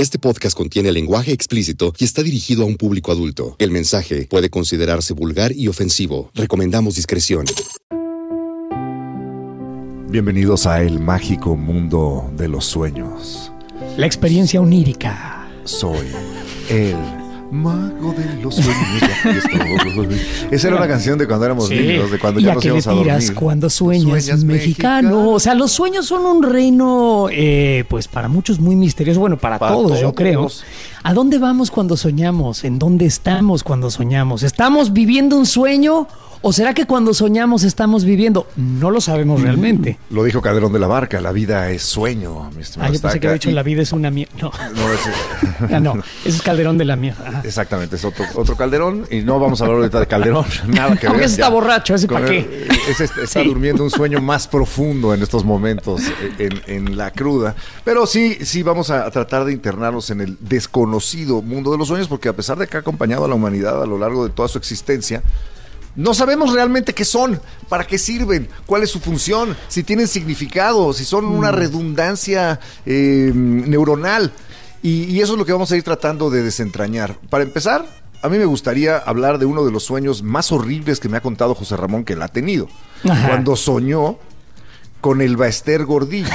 Este podcast contiene lenguaje explícito y está dirigido a un público adulto. El mensaje puede considerarse vulgar y ofensivo. Recomendamos discreción. Bienvenidos a el mágico mundo de los sueños. La experiencia onírica. Soy el mago de los sueños. Esa era una canción de cuando éramos Sí. niños, de cuando ¿Y ya nos íbamos a dormir. cuando sueñas, Sueñas mexicano? mexicano. O sea, los sueños son un reino, eh, pues para muchos muy misterioso. Bueno, para, Para todos, yo creo. ¿A dónde vamos cuando soñamos? ¿En dónde estamos cuando soñamos? ¿Estamos viviendo un sueño? ¿O será que cuando soñamos estamos viviendo? No lo sabemos realmente. Lo dijo Calderón de la Barca, la vida es sueño, mi estimado Ah, yo pensé que había dicho la vida es una mierda. No, No, ese- Ah, no, ese es Calderón de la mierda. Exactamente, es otro, otro Calderón y no vamos a hablar ahorita de Calderón, nada que Aunque ver. ese está borracho, ¿ese Con pa' el- qué? ese está, está Sí. durmiendo un sueño más profundo en estos momentos, eh, en, en la cruda. Pero sí, sí vamos a tratar de internarnos en el desconocido mundo de los sueños, porque a pesar de que ha acompañado a la humanidad a lo largo de toda su existencia, no sabemos realmente qué son, para qué sirven, cuál es su función, si tienen significado, si son una redundancia eh, neuronal. Y, y eso es lo que vamos a ir tratando de desentrañar. Para empezar, a mí me gustaría hablar de uno de los sueños más horribles que me ha contado José Ramón que él ha tenido. Ajá. Cuando soñó con el Baester Gordillo,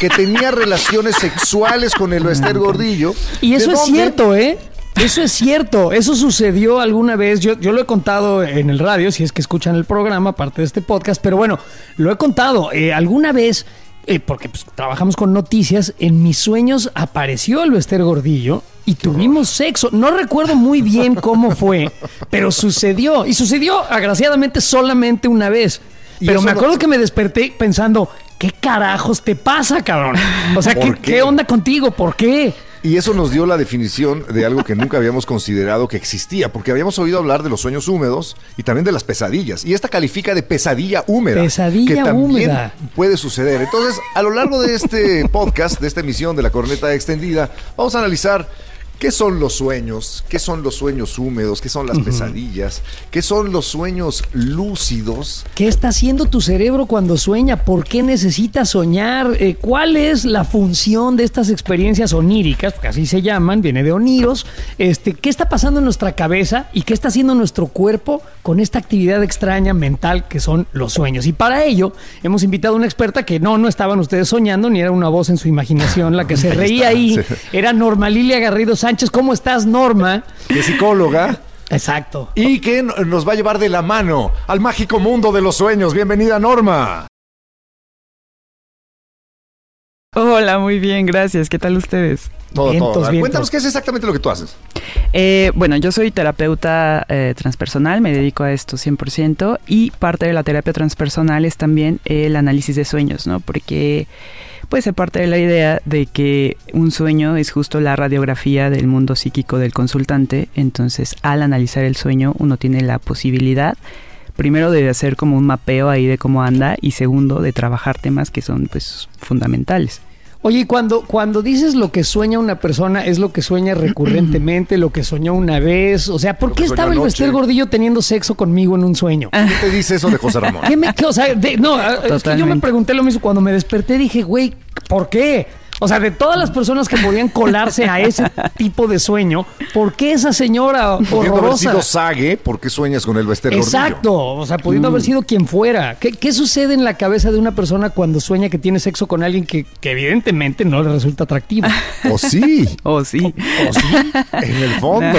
que tenía relaciones sexuales con el Baester Gordillo. Y eso ¿De es dónde? cierto, ¿eh? Eso es cierto, eso sucedió alguna vez, yo, yo lo he contado en el radio, si es que escuchan el programa, aparte de este podcast, pero bueno, lo he contado, eh, alguna vez, eh, porque pues, trabajamos con noticias, en mis sueños apareció el Bester Gordillo y tuvimos sexo, no recuerdo muy bien cómo fue, pero sucedió, y sucedió agraciadamente solamente una vez, pero me acuerdo que me desperté pensando, ¿qué carajos te pasa, cabrón? O sea, ¿qué, ¿Por qué? qué onda contigo? ¿Por qué? Y eso nos dio la definición de algo que nunca habíamos considerado que existía, porque habíamos oído hablar de los sueños húmedos y también de las pesadillas. Y esta califica de pesadilla húmeda. Pesadilla que también húmeda. puede suceder. Entonces, a lo largo de este podcast, de esta emisión de la corneta extendida, vamos a analizar qué son los sueños, qué son los sueños húmedos, qué son las pesadillas, qué son los sueños lúcidos. ¿Qué está haciendo tu cerebro cuando sueña? ¿Por qué necesita soñar? Eh, ¿Cuál es la función de estas experiencias oníricas? Porque así se llaman, viene de oniros. Este, ¿Qué está pasando en nuestra cabeza y qué está haciendo nuestro cuerpo con esta actividad extraña mental que son los sueños? Y para ello hemos invitado a una experta que no, no estaban ustedes soñando, ni era una voz en su imaginación la que se reía ahí. Era Norma Lilia Garrido Sánchez. ¿Cómo estás, Norma? Es psicóloga. Exacto. Y que nos va a llevar de la mano al mágico mundo de los sueños. Bienvenida, Norma. Hola, muy bien, gracias. ¿Qué tal ustedes? Todo, Vientos, todo. Vientos. Cuéntanos qué es exactamente lo que tú haces. Eh, bueno, yo soy terapeuta eh, transpersonal, me dedico a esto 100% y parte de la terapia transpersonal es también el análisis de sueños, ¿no? Porque pues se parte de la idea de que un sueño es justo la radiografía del mundo psíquico del consultante, entonces al analizar el sueño uno tiene la posibilidad primero de hacer como un mapeo ahí de cómo anda y segundo de trabajar temas que son pues fundamentales. Oye, y cuando, cuando dices lo que sueña una persona, es lo que sueña recurrentemente, lo que soñó una vez. O sea, ¿por Lo qué estaba el. Bester Gordillo teniendo sexo conmigo en un sueño? ¿Qué te dice eso de José Ramón? ¿Qué me, qué- o sea, de- no, es que yo me pregunté lo mismo cuando me desperté. Dije, güey, ¿por qué? O sea, de todas las personas que podían colarse a ese tipo de sueño, ¿por qué esa señora Pudiendo haber sido Sague, ¿por qué sueñas con el Bester Gordillo? Exacto, o sea, pudiendo haber sido quien fuera. ¿Qué, qué sucede en la cabeza de una persona cuando sueña que tiene sexo con alguien que, que evidentemente no le resulta atractivo? O sí, Oh, sí. ¿O sí? en el fondo.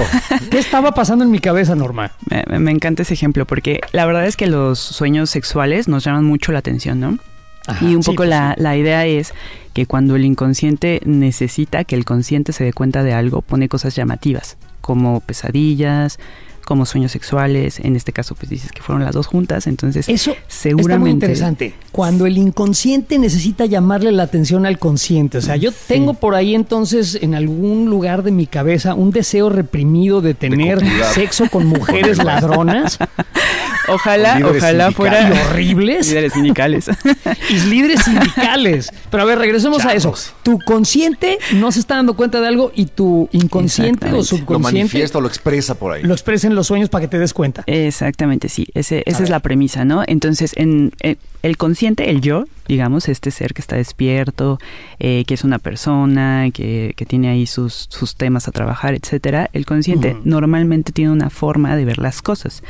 ¿Qué estaba pasando en mi cabeza, Norma? Me, me- me encanta ese ejemplo porque la verdad es que los sueños sexuales nos llaman mucho la atención, ¿no? Ajá, y un sí, poco pues la, sí. la idea es que cuando el inconsciente necesita que el consciente se dé cuenta de algo, pone cosas llamativas, como pesadillas, como sueños sexuales. En este caso, pues dices que fueron las dos juntas, entonces Eso seguramente está muy interesante. Cuando el inconsciente necesita llamarle la atención al consciente. O sea, yo tengo por ahí entonces en algún lugar de mi cabeza un deseo reprimido de tener sexo con mujeres ladronas Ojalá, ojalá fuera y horribles líderes sindicales. y líderes sindicales. Pero a ver, regresemos a eso. Tu consciente no se está dando cuenta de algo y tu inconsciente o Exactamente. Lo subconsciente manifiesta o lo expresa por ahí. lo expresa en los sueños para que te des cuenta. Exactamente, sí. Ese, esa es la premisa, ¿no? Entonces, en, en el consciente, el yo, digamos, este ser que está despierto, eh, que es una persona, que, que tiene ahí sus, sus temas a trabajar, etcétera, el consciente normalmente tiene una forma de ver las cosas.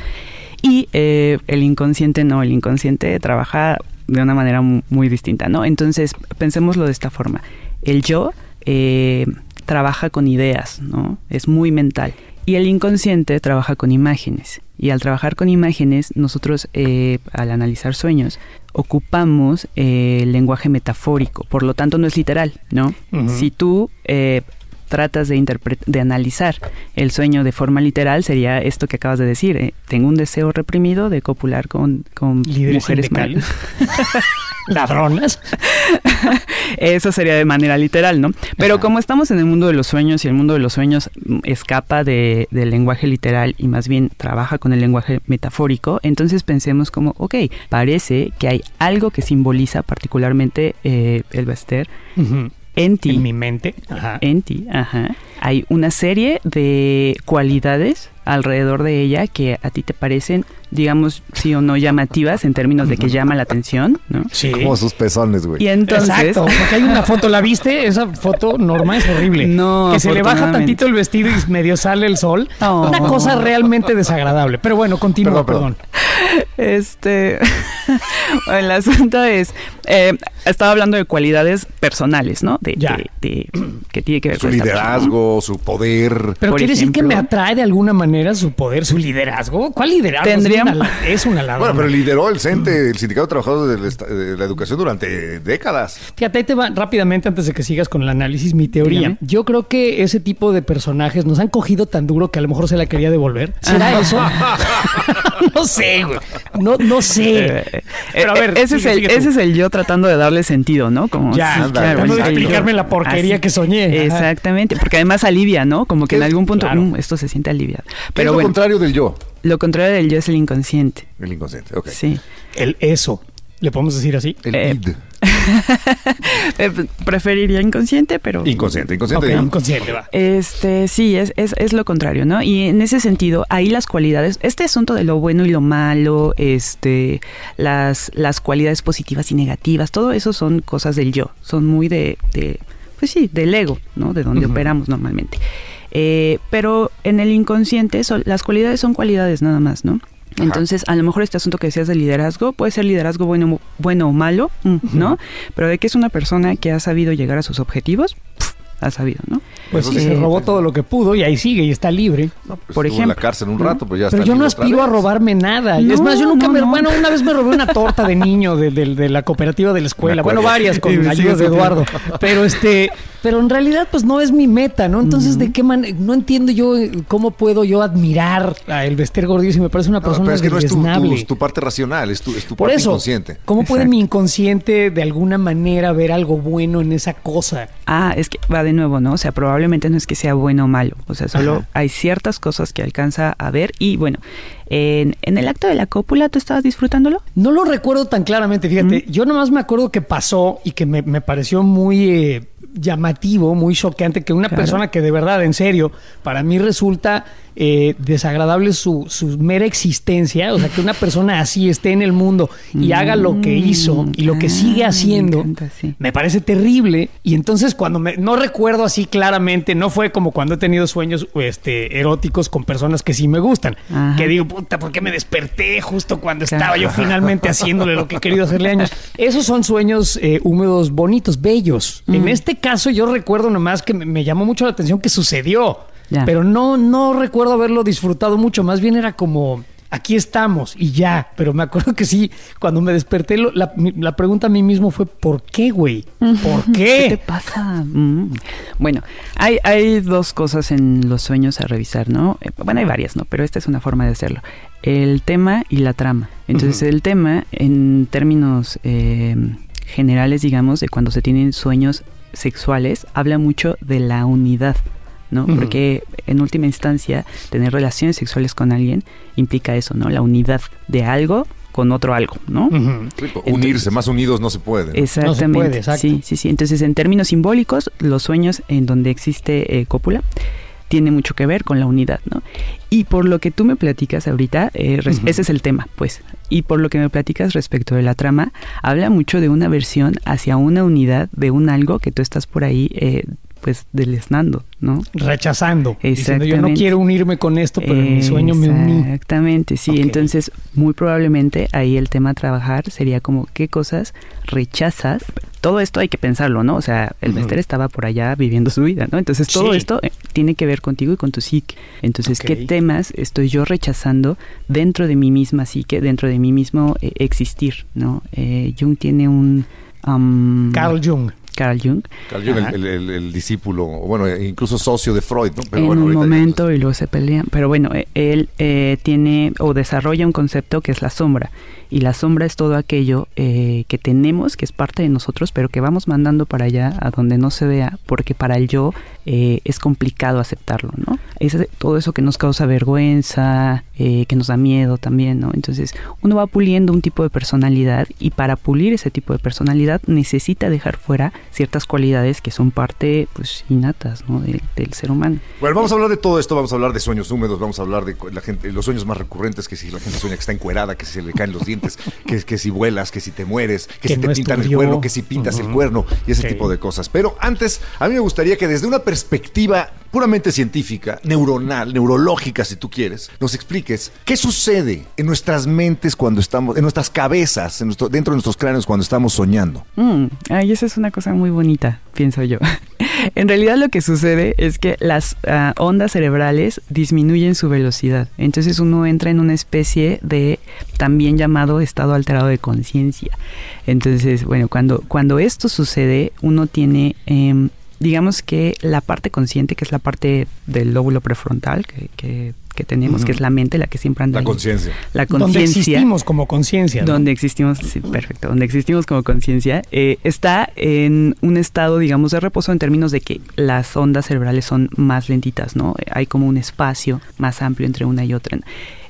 Y eh, el inconsciente no, el inconsciente trabaja de una manera mu- muy distinta, ¿no? Entonces, pensémoslo de esta forma. El yo eh, trabaja con ideas, ¿no? Es muy mental. Y el inconsciente trabaja con imágenes. Y al trabajar con imágenes, nosotros eh, al analizar sueños, ocupamos eh, el lenguaje metafórico. Por lo tanto, no es literal, ¿no? Si tú eh, tratas de, de analizar el sueño de forma literal, sería esto que acabas de decir. eh, tengo un deseo reprimido de copular con, con mujeres mal- Ladronas. Eso sería de manera literal, ¿no? Pero Ajá. como estamos en el mundo de los sueños y el mundo de los sueños escapa de- del lenguaje literal y más bien trabaja con el lenguaje metafórico, entonces pensemos como, ok, parece que hay algo que simboliza particularmente eh, el Bester en ti. En mi mente. Ajá. En ti, ajá. Hay una serie de cualidades alrededor de ella que a ti te parecen, digamos, sí o no llamativas en términos de que llama la atención, ¿no? Sí. Como sus pezones, güey. Y entonces, Exacto, porque hay una foto, ¿la viste? Esa foto normal es horrible. No, Que se le baja tantito el vestido y medio sale el sol. Oh. Una cosa realmente desagradable. Pero bueno, continúa, Perdón, perdón. Este, bueno, el asunto es, eh, estaba hablando de cualidades personales, ¿no? De, Ya. de- de- que tiene que ver Su con persona, ¿no? Liderazgo, su poder. Pero quiere decir que me atrae de alguna manera su poder, su liderazgo. ¿Cuál liderazgo? Tendríamos- Es una, es una. Bueno, pero lideró el CENTE, el Sindicato de Trabajadores de la, de la Educación durante décadas. Fíjate, ahí te va rápidamente antes de que sigas con el análisis, mi teoría. Dígame. Yo creo que ese tipo de personajes nos han cogido tan duro que a lo mejor se la quería devolver. ¿Será eso? no sé, güey. No, no sé. Eh, Pero a eh, ver, ese, sigue, es el, ese es el yo tratando de darle sentido, ¿no? Como, Ya, sí, claro, tratando de explicarme la porquería que soñé. Ajá. Exactamente, porque además alivia, ¿no? Como que en algún punto, Claro. "Mm, esto se siente aliviado. ¿Qué es Pero lo bueno, contrario del yo? lo contrario del yo es el inconsciente. El inconsciente, ok. Sí. El eso. ¿Le podemos decir así? El Eh, id. Eh, preferiría inconsciente, pero... Inconsciente, inconsciente. Inconsciente, va. Este, sí, es, es, es lo contrario, ¿no? Y en ese sentido, ahí las cualidades, este asunto de lo bueno y lo malo, este, las, las cualidades positivas y negativas, todo eso son cosas del yo, son muy de, de pues sí, del ego, ¿no? De donde operamos normalmente. Eh, pero en el inconsciente, son, las cualidades son cualidades nada más, ¿no? Ajá. Entonces, a lo mejor este asunto que decías de liderazgo puede ser liderazgo bueno, bueno o malo, ¿no? Pero de que es una persona que ha sabido llegar a sus objetivos, pf, ha sabido, ¿no? Pues sí, se robó todo lo que pudo y ahí sigue y está libre. No, pues Por estuvo en la ejemplo, cárcel un rato, pues ya Pero está yo no aspiro a robarme nada. No, es más, yo nunca no, me... no. Bueno, una vez me robé una torta de niño de, de- de la cooperativa de la escuela. Bueno, varias con Sí, ayuda sí, de sí. Eduardo. Pero este... Pero en realidad, pues no es mi meta, ¿no? Entonces, ¿de qué manera? No entiendo yo eh, cómo puedo yo admirar a el Bester Gordillo si me parece una No, persona pero es que no es tu, deleznable. tu- tu parte racional, es tu, es tu Por parte eso, inconsciente. ¿cómo puede mi inconsciente de alguna manera ver algo bueno en esa cosa? Ah, es que va de nuevo, ¿no? O sea, probablemente no es que sea bueno o malo. O sea, solo Ajá. hay ciertas cosas que alcanza a ver. Y bueno, en, en el acto de la cópula, ¿tú estabas disfrutándolo? No lo recuerdo tan claramente, fíjate. Yo nomás me acuerdo que pasó y que me, me pareció muy eh, llamativo, muy choqueante, que una Claro. persona que de verdad, en serio, para mí resulta eh, desagradable su, su mera existencia, o sea, que una persona así esté en el mundo y haga lo que hizo y lo que Ah, sigue me haciendo, encanta, sí. me parece terrible. Y entonces cuando me, no recuerdo así claramente, no fue como cuando he tenido sueños este, eróticos con personas que sí me gustan, Ajá. que digo, puta, ¿por qué me desperté justo cuando Claro. estaba yo finalmente haciéndole lo que he querido hacerle años? Esos son sueños eh, húmedos, bonitos, bellos. En Mm. este caso yo recuerdo nomás que me, me llamó mucho la atención que sucedió, pero no, no recuerdo haberlo disfrutado mucho, más bien era como aquí estamos y ya. Pero me acuerdo que sí, cuando me desperté, lo- la, pregunta a mí mismo fue, ¿por qué, güey? ¿Por ¿Qué te qué? pasa? Mm. Bueno, hay, hay dos cosas en los sueños a revisar, ¿no? Eh, Bueno, hay varias, ¿no? Pero esta es una forma de hacerlo. El tema y la trama. Entonces, el tema, en términos eh, generales, digamos, de cuando se tienen sueños sexuales, habla mucho de la unidad, ¿no? Porque en última instancia, tener relaciones sexuales con alguien implica eso, ¿no? La unidad de algo con otro algo, ¿no? Sí, pues, unirse, más unidos no se puede. ¿no? Exactamente. puede, exacto. Sí, sí, sí. Entonces, en términos simbólicos, los sueños en donde existe eh, cópula tiene mucho que ver con la unidad, ¿no? Y por lo que tú me platicas ahorita, eh, ese es el tema, pues. Y por lo que me platicas respecto de la trama, habla mucho de una versión hacia una unidad de un algo que tú estás por ahí, eh, pues, deleznando, ¿no? Rechazando. Diciendo, yo no quiero unirme con esto, pero en mi sueño me uní. Exactamente, sí. Entonces, muy probablemente ahí el tema a trabajar sería como qué cosas rechazas. Todo esto hay que pensarlo, ¿no? O sea, el. Bester estaba por allá viviendo su vida, ¿no? Entonces, todo Sí. esto eh, tiene que ver contigo y con tu psique. Entonces. ¿qué temas estoy yo rechazando dentro de mi misma psique, dentro de mi mismo eh, existir, ¿no? Eh, Jung tiene un... am, Carl Jung. Carl Jung, Carl Jung, el, el- el discípulo, bueno, incluso socio de Freud, ¿no? en bueno, un momento y luego se pelean. Pero bueno, eh, él eh, tiene o desarrolla un concepto que es la sombra. Y la sombra es todo aquello eh, que tenemos, que es parte de nosotros, pero que vamos mandando para allá, a donde no se vea, porque para el yo eh, es complicado aceptarlo, ¿no? Es todo eso que nos causa vergüenza, eh, que nos da miedo también, ¿no? Entonces, uno va puliendo un tipo de personalidad y para pulir ese tipo de personalidad necesita dejar fuera ciertas cualidades que son parte, pues, innatas, ¿no? del- del ser humano. Bueno, vamos a hablar de todo esto, vamos a hablar de sueños húmedos, vamos a hablar de la gente, los sueños más recurrentes, que si la gente sueña que está encuerada, que si se le caen los dientes, que, que si vuelas, que si te mueres, que, Que si te no pintan el cuerno, que si pintas el cuerno y ese tipo de cosas. Pero antes, a mí me gustaría que desde una perspectiva puramente científica, neuronal, neurológica, si tú quieres, nos expliques qué sucede en nuestras mentes cuando estamos, en nuestras cabezas, en nuestro- dentro de nuestros cráneos cuando estamos soñando. Mm, ay, esa es una cosa muy bonita, pienso yo. en realidad lo que sucede es que las ah, ondas cerebrales disminuyen su velocidad. Entonces uno entra en una especie de también llamado estado alterado de conciencia. Entonces, bueno, cuando, cuando esto sucede, uno tiene... em, digamos que la parte consciente, que es la parte del lóbulo prefrontal que, que- que tenemos, que es la mente, la que siempre anda La conciencia. La Donde conciencia. existimos como conciencia. ¿no? Donde existimos, sí, perfecto, donde existimos como conciencia, eh, está en un estado, digamos, de reposo en términos de que las ondas cerebrales son más lentitas, ¿no? Hay como un espacio más amplio entre una y otra.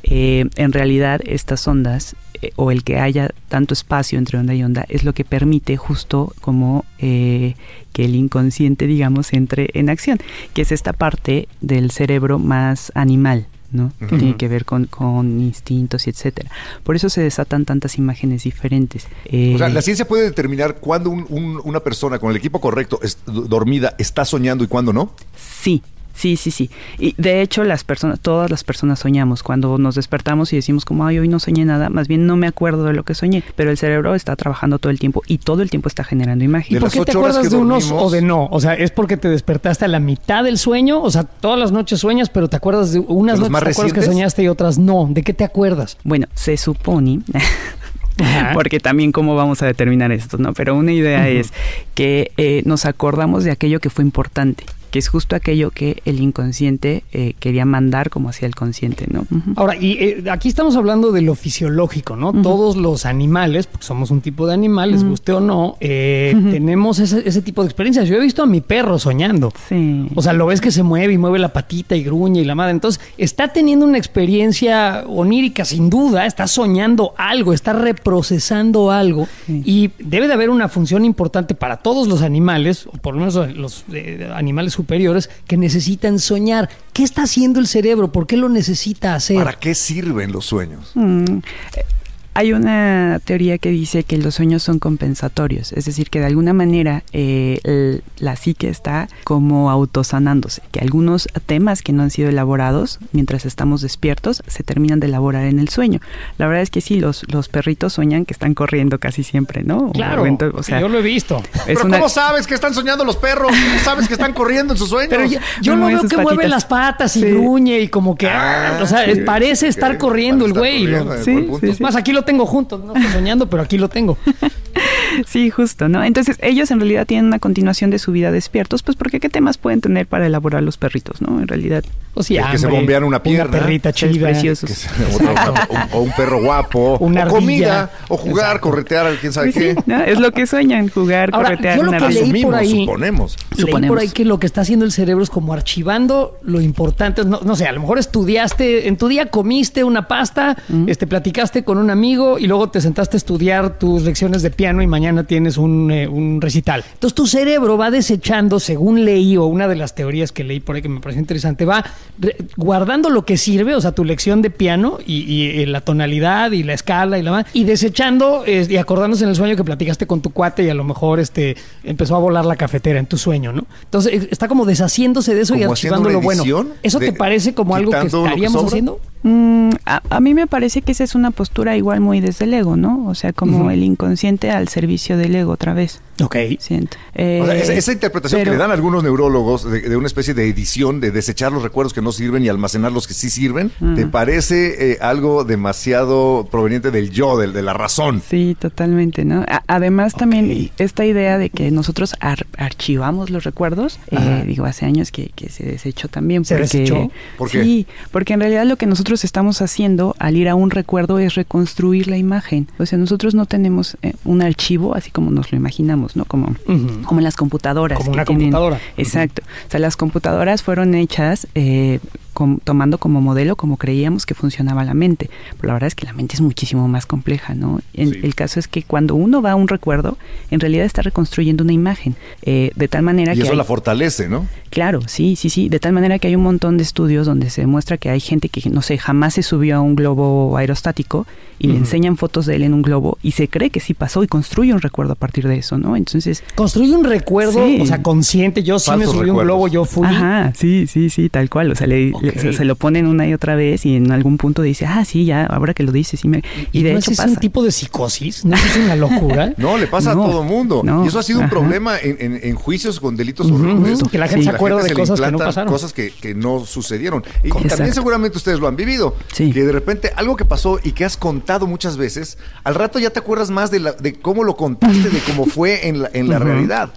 Eh, en realidad, estas ondas, o el que haya tanto espacio entre onda y onda, es lo que permite justo como eh, que el inconsciente, digamos, entre en acción, que es esta parte del cerebro más animal, ¿no? Que tiene que ver con, con instintos y etcétera. Por eso se desatan tantas imágenes diferentes. Eh, O sea, la ciencia puede determinar cuándo un- un- una persona con el equipo correcto, es- dormida, está soñando y cuándo no. Sí, sí, sí, sí. Y de hecho las personas, todas las personas soñamos. Cuando nos despertamos y decimos como, ay, hoy no soñé nada, más bien no me acuerdo de lo que soñé. Pero el cerebro está trabajando todo el tiempo y todo el tiempo está generando ¿Y imágenes. por las qué te acuerdas de unos o de no? O sea, ¿es porque te despertaste a la mitad del sueño? O sea, todas las noches sueñas, pero te acuerdas de unas ¿De los noches más te acuerdas que soñaste y otras no. ¿De qué te acuerdas? Bueno, se supone, Ajá. porque también cómo vamos a determinar esto, ¿no? Pero una idea es que eh, nos acordamos de aquello que fue importante, que es justo aquello que el inconsciente eh, quería mandar como hacia el consciente, ¿no? Ahora, y eh, aquí estamos hablando de lo fisiológico, ¿no? Todos los animales, porque somos un tipo de animal, les Ujú. guste o no, eh, tenemos ese, ese tipo de experiencias. Yo he visto a mi perro soñando. Sí. O sea, lo ves que se mueve y mueve la patita y gruñe y la madre. Entonces, está teniendo una experiencia onírica, sin duda. Está soñando algo, está reprocesando algo. Sí. Y debe de haber una función importante para todos los animales, o por lo menos los eh, animales superiores, que necesitan soñar. ¿Qué está haciendo el cerebro? ¿Por qué lo necesita hacer? ¿Para qué sirven los sueños? Mm, eh, hay una teoría que dice que los sueños son compensatorios, es decir, que de alguna manera eh, la psique está como autosanándose, que algunos temas que no han sido elaborados mientras estamos despiertos se terminan de elaborar en el sueño. La verdad es que sí, los, los perritos sueñan que están corriendo casi siempre, ¿no? Claro, o sea, yo lo he visto. Pero ¿cómo sabes que están soñando los perros? ¿Cómo sabes que están corriendo en sus sueños? Pero yo, no, veo que mueve las patas y gruñe y como que, ah, o sea, parece estar corriendo el güey. sí, más aquí lo tengo junto, no estoy soñando, pero aquí lo tengo. Sí, justo, ¿no? Entonces ellos en realidad tienen una continuación de su vida despiertos, pues porque qué temas pueden tener para elaborar los perritos, ¿no? En realidad. O sea, que se bombean una pierna. Una perrita chida. o, un perro guapo. Una o comida. O jugar, corretear, quién sabe qué. Es lo que sueñan, jugar, corretear. Yo lo que leí por ahí, suponemos. Leí por ahí que lo que está haciendo el cerebro es como archivando lo importante. No, no sé, a lo mejor estudiaste, en tu día comiste una pasta, este, platicaste con un amigo y luego te sentaste a estudiar tus lecciones de piano y mañana tienes un, eh, un recital. Entonces tu cerebro va desechando, según leí, o una de las teorías que leí por ahí que me pareció interesante, va guardando lo que sirve, o sea, tu lección de piano y, eh, la tonalidad y la escala y la más, y desechando y acordándose en el sueño que platicaste con tu cuate y a lo mejor este empezó a volar la cafetera en tu sueño, ¿no? Entonces eh, está como deshaciéndose de eso y archivando lo bueno. ¿Eso te parece como algo que estaríamos haciendo? Mm, a, mí me parece que esa es una postura igual muy desde el ego, ¿no? O sea, como el inconsciente al servicio del ego otra vez. Ok. Siento. esa, interpretación que le dan algunos neurólogos de, una especie de edición, de desechar los recuerdos que no sirven y almacenar los que sí sirven, ¿te parece eh, algo demasiado proveniente del yo, del, de la razón? Sí, totalmente, ¿no? además también esta idea de que nosotros archivamos los recuerdos, eh, digo, hace años que, se desechó también. ¿Se desechó? ¿Por qué? Sí, porque en realidad lo que nosotros estamos haciendo al ir a un recuerdo es reconstruir la imagen. O sea, nosotros no tenemos eh, un archivo así como nos lo imaginamos, ¿no? Como, como en las computadoras. Como una computadora. Exacto. O sea, las computadoras fueron hechas eh, tomando como modelo como creíamos que funcionaba la mente. Pero la verdad es que la mente es muchísimo más compleja, ¿no? El caso es que cuando uno va a un recuerdo, en realidad está reconstruyendo una imagen. Eh, de tal manera y que. eso la fortalece, ¿no? Claro, sí, sí, sí. De tal manera que hay un montón de estudios donde se demuestra que hay gente que, no sé, jamás se subió a un globo aerostático y le enseñan fotos de él en un globo y se cree que sí pasó y construye un recuerdo a partir de eso, ¿no? Entonces. Construye un recuerdo, o sea, consciente. Yo sí me subí a un globo, yo fui. Ajá, sí, sí, sí, tal cual. O sea, le, se, lo ponen una y otra vez y en algún punto dice, ah, sí, ya, ahora que lo dices, sí me. Y, de hecho es un tipo de psicosis? ¿No es una locura? no, le pasa a todo mundo. y eso ha sido un problema en, juicios con delitos horribles. Que la gente se acuerda de cosas que no pasaron. Cosas que, no sucedieron. Y, también seguramente ustedes lo han vivido. Que de repente algo que pasó y que has contado muchas veces, al rato ya te acuerdas más de, la, de cómo lo contaste, de cómo fue en la, en la realidad.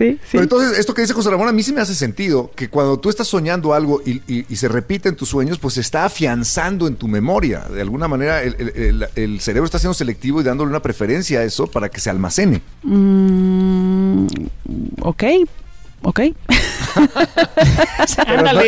Sí, sí. Pero entonces, esto que dice José Ramón, a mí sí me hace sentido que cuando tú estás soñando algo y, se repite en tus sueños, pues se está afianzando en tu memoria. De alguna manera, el, cerebro está siendo selectivo y dándole una preferencia a eso para que se almacene. Mm, ok, ok.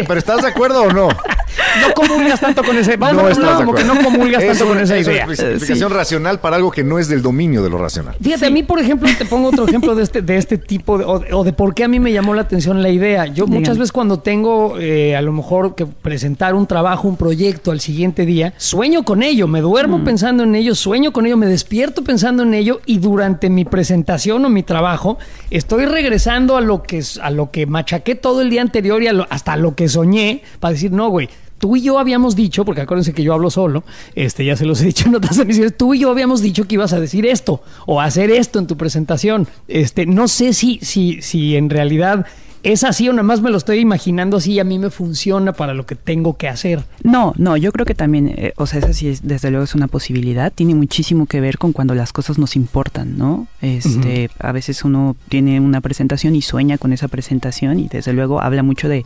pero, ¿estás de acuerdo o no? No comulgas tanto con ese. Vamos, no, como que no comulgas tanto con esa idea. Es explicación racional para algo que no es del dominio de lo racional. Fíjate, a mí, por ejemplo, te pongo otro ejemplo de este, de este tipo, o, de por qué a mí me llamó la atención la idea. Yo muchas veces cuando tengo eh, a lo mejor que presentar un trabajo, un proyecto al siguiente día, sueño con ello, me duermo mm. pensando en ello, sueño con ello, me despierto pensando en ello y durante mi presentación o mi trabajo estoy regresando a lo que, a lo que machaqué todo el día anterior y hasta lo que soñé para decir, no, güey, tú y yo habíamos dicho, porque acuérdense que yo hablo solo, este, ya se los he dicho en otras emisiones, tú y yo habíamos dicho que ibas a decir esto o a hacer esto en tu presentación. Este, no sé si, si, si en realidad ¿Es así o nada más me lo estoy imaginando así y a mí me funciona para lo que tengo que hacer? No, no, yo creo que también, eh, o sea, esa sí es, desde luego es una posibilidad, tiene muchísimo que ver con cuando las cosas nos importan, ¿no? Este, a veces uno tiene una presentación y sueña con esa presentación y desde luego habla mucho de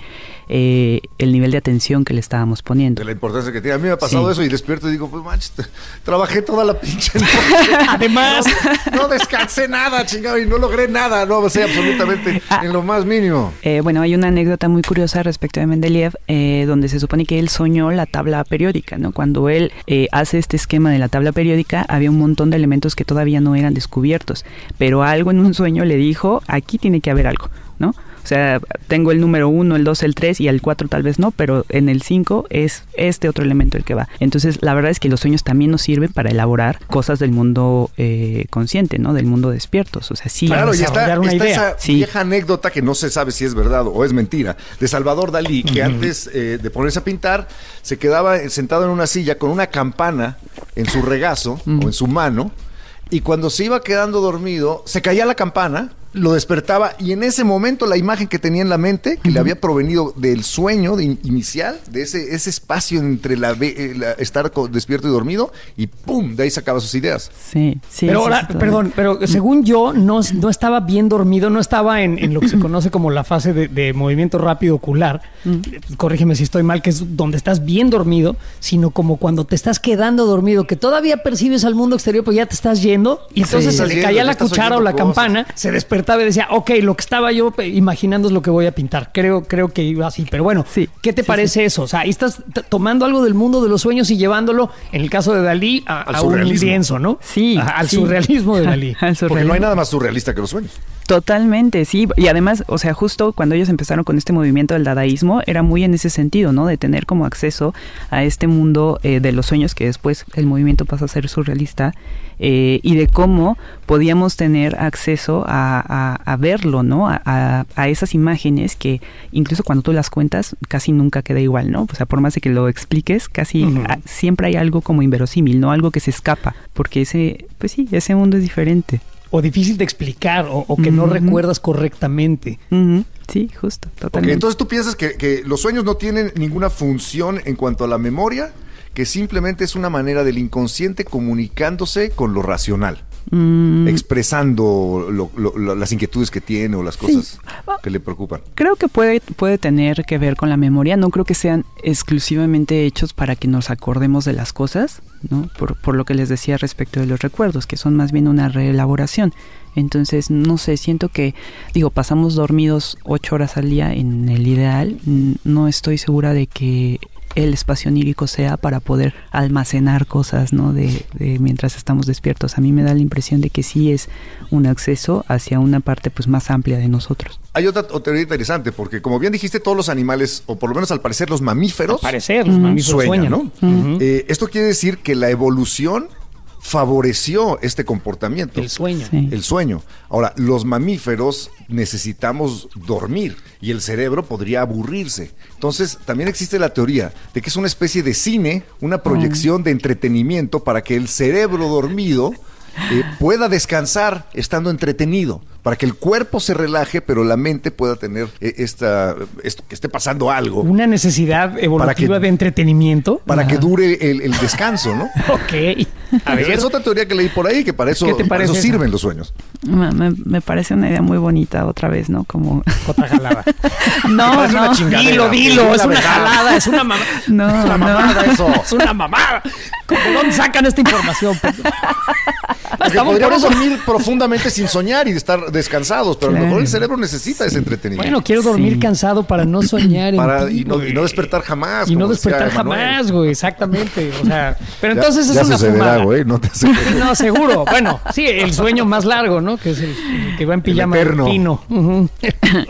eh, el nivel de atención que le estábamos poniendo. De la importancia que tiene. A mí me ha pasado eso y despierto y digo, pues manches, trabajé toda la pinche noche. Además, no, descansé nada, chingado, y no logré nada, no sé absolutamente ah. en lo más mínimo. Eh, bueno, hay una anécdota muy curiosa respecto de Mendeleev, eh, donde se supone que él soñó la tabla periódica, ¿no? Cuando él eh, hace este esquema de la tabla periódica, había un montón de elementos que todavía no eran descubiertos, pero algo en un sueño le dijo, aquí tiene que haber algo, ¿no? O sea, tengo el número 1, el 2, el 3 y el 4 tal vez no, pero en el 5 es este otro elemento el que va. Entonces, la verdad es que los sueños también nos sirven para elaborar cosas del mundo eh, consciente, ¿no? Del mundo despiertos. O sea, sí. Claro, y está, una está idea. esa Sí. vieja anécdota que no se sabe si es verdad o es mentira, de Salvador Dalí, que antes eh, de ponerse a pintar, se quedaba sentado en una silla con una campana en su regazo o en su mano, y cuando se iba quedando dormido, se caía la campana, lo despertaba, y en ese momento la imagen que tenía en la mente, que le había provenido del sueño de in- inicial, de ese, ese espacio entre la, eh, la- estar despierto y dormido, y ¡pum! De ahí sacaba sus ideas. Sí, sí. pero ahora, perdón, pero según yo, no, no estaba bien dormido, no estaba en, en lo que se conoce como la fase de, de movimiento rápido ocular. Corrígeme si estoy mal, que es donde estás bien dormido, sino como cuando te estás quedando dormido, que todavía percibes al mundo exterior, pero ya te estás yendo, y entonces Sí. se le caía la cuchara o la cosas. campana, se despertaba y decía, ok, lo que estaba yo imaginando es lo que voy a pintar. Creo, creo que iba así, pero bueno, Sí. ¿qué te Sí, parece eso? O sea, ahí estás tomando algo del mundo de los sueños y llevándolo, en el caso de Dalí, a, Al a un surrealismo. lienzo, ¿no? Sí, A- al sí. surrealismo de Dalí. Al Porque no hay nada más surrealista que los sueños. Totalmente, sí. Y además, o sea, justo cuando ellos empezaron con este movimiento del dadaísmo, era muy en ese sentido, ¿no? De tener como acceso a este mundo eh, de los sueños, que después el movimiento pasa a ser surrealista, eh, y de cómo podíamos tener acceso a, a- a verlo, ¿no? A, a- esas imágenes que incluso cuando tú las cuentas, casi nunca queda igual, ¿no? O sea, por más de que lo expliques, casi siempre hay algo como inverosímil, ¿no? Algo que se escapa, porque ese, pues sí, ese mundo es diferente. O difícil de explicar, o, o que no recuerdas correctamente. Sí, justo, totalmente. entonces tú piensas que, que los sueños no tienen ninguna función en cuanto a la memoria, que simplemente es una manera del inconsciente comunicándose con lo racional, Mm, expresando lo- las inquietudes que tiene o las cosas que le preocupan. creo que puede, puede tener que ver con la memoria. No creo que sean exclusivamente hechos para que nos acordemos de las cosas, ¿no? Por, por lo que les decía respecto de los recuerdos, que son más bien una reelaboración. Entonces, no sé, siento que, digo, pasamos dormidos ocho horas al día en el ideal. No estoy segura de que el espacio onírico sea para poder almacenar cosas, ¿no? De, de mientras estamos despiertos. A mí me da la impresión de que sí es un acceso hacia una parte pues más amplia de nosotros. Hay otra, otra teoría interesante, porque como bien dijiste, todos los animales, o por lo menos al parecer los mamíferos, Parecer, los mamíferos sueñan, sueñan. ¿no? Eh, esto quiere decir que la evolución favoreció este comportamiento. El sueño. Sí. el sueño. Ahora, los mamíferos necesitamos dormir y el cerebro podría aburrirse. Entonces, también existe la teoría de que es una especie de cine, una proyección de entretenimiento para que el cerebro dormido eh, pueda descansar estando entretenido, para que el cuerpo se relaje, pero la mente pueda tener eh, esta, esto, que esté pasando algo, Una necesidad evolutiva que- de entretenimiento. para que dure el, el descanso, ¿no? Ok. A ver. Es otra teoría que leí por ahí, que para eso, ¿Qué te para eso sirven los sueños. Me, me- me parece una idea muy bonita otra vez, ¿no? Como... Otra jalada. No, una no. chingadera. Dilo, dilo, Di es una jalada, es una mamada. No, es una no. mamada eso. Es una mamada. ¿De dónde sacan esta información? pues? Porque Estamos por podríamos eso. dormir profundamente sin soñar y estar descansados, pero a lo mejor el cerebro necesita ese entretenimiento. Bueno, quiero dormir Sí. cansado para no soñar en Para- ti, y, no, y güey. no despertar jamás. Y no despertar jamás, güey, exactamente. O sea, pero Ya- entonces ya es una fumada. güey, no te no, seguro. Bueno, sí, el sueño más largo, ¿no? Que es el, el que va en pijama eterno. pino. Ujú.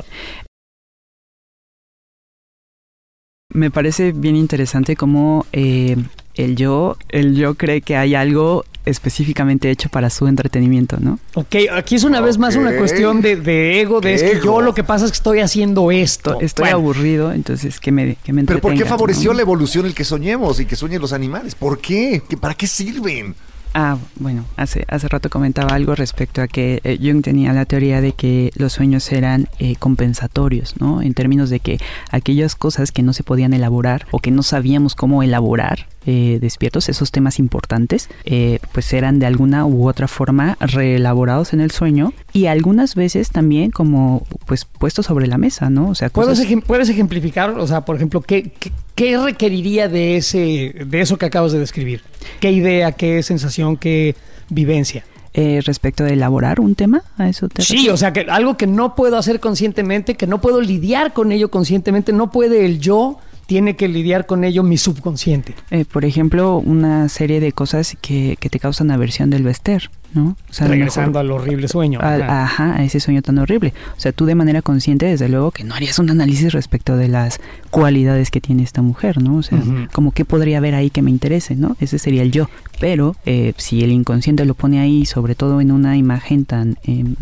Me parece bien interesante cómo eh, el yo, el yo cree que hay algo específicamente hecho para su entretenimiento, ¿no? Ok, aquí es una vez más una cuestión de, de ego, de es que Ego. yo lo que pasa es que estoy haciendo esto. Estoy Bueno, aburrido, entonces que me, que me Pero ¿por qué favoreció ¿no? la evolución el que soñemos y que sueñen los animales? ¿Por qué? ¿Qué- ¿Para qué sirven? Ah, bueno, hace, hace rato comentaba algo respecto a que eh, Jung tenía la teoría de que los sueños eran eh, compensatorios, ¿no? En términos de que aquellas cosas que no se podían elaborar o que no sabíamos cómo elaborar eh, despiertos, esos temas importantes, eh, pues eran de alguna u otra forma reelaborados en el sueño y algunas veces también como pues puestos sobre la mesa, ¿no? O sea, ¿Puedes, cosas... ejem- puedes ejemplificar? O sea, por ejemplo, ¿qué, qué, qué requeriría de, ese, de eso que acabas de describir? ¿Qué idea, qué sensación, qué vivencia? eh, respecto de elaborar un tema, a eso te Sí, refieres? o sea, que algo que no puedo hacer conscientemente, que no puedo lidiar con ello conscientemente, no puede el yo, tiene que lidiar con ello mi subconsciente. Eh, por ejemplo, una serie de cosas que, que te causan aversión del vestir, ¿no? O sea, Regresando al horrible sueño. ajá, a ese sueño tan horrible. O sea, tú de manera consciente, desde luego, que no harías un análisis respecto de las cualidades que tiene esta mujer, ¿no? O sea, como qué podría haber ahí que me interese, ¿no? Ese sería el yo. Pero eh, si el inconsciente lo pone ahí, sobre todo en una imagen tan em,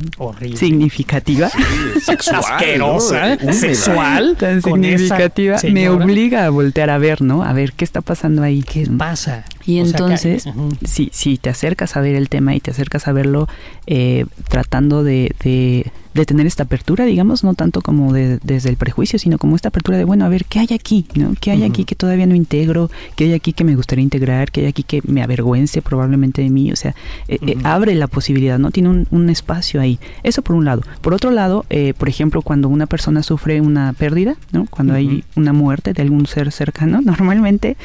significativa, sexual, asquerosa, sexual, tan significativa, me obliga a voltear a ver, ¿no? A ver qué está pasando ahí. ¿Qué pasa? Y entonces, si, si te acercas a ver el tema y te acercas a verlo eh, tratando de, de, tener esta apertura, digamos, no tanto como desde el prejuicio, sino como esta apertura de, bueno, a ver, ¿qué hay aquí? ¿no? ¿Qué hay aquí que todavía no integro? ¿Qué hay aquí que me gustaría integrar? ¿Qué hay aquí que me avergüence probablemente de mí? O sea, eh, eh, abre la posibilidad, ¿no? Tiene un, un, espacio ahí. Eso por un lado. Por otro lado, por ejemplo, cuando una persona sufre una pérdida, ¿no? Cuando hay una muerte de algún ser cercano, normalmente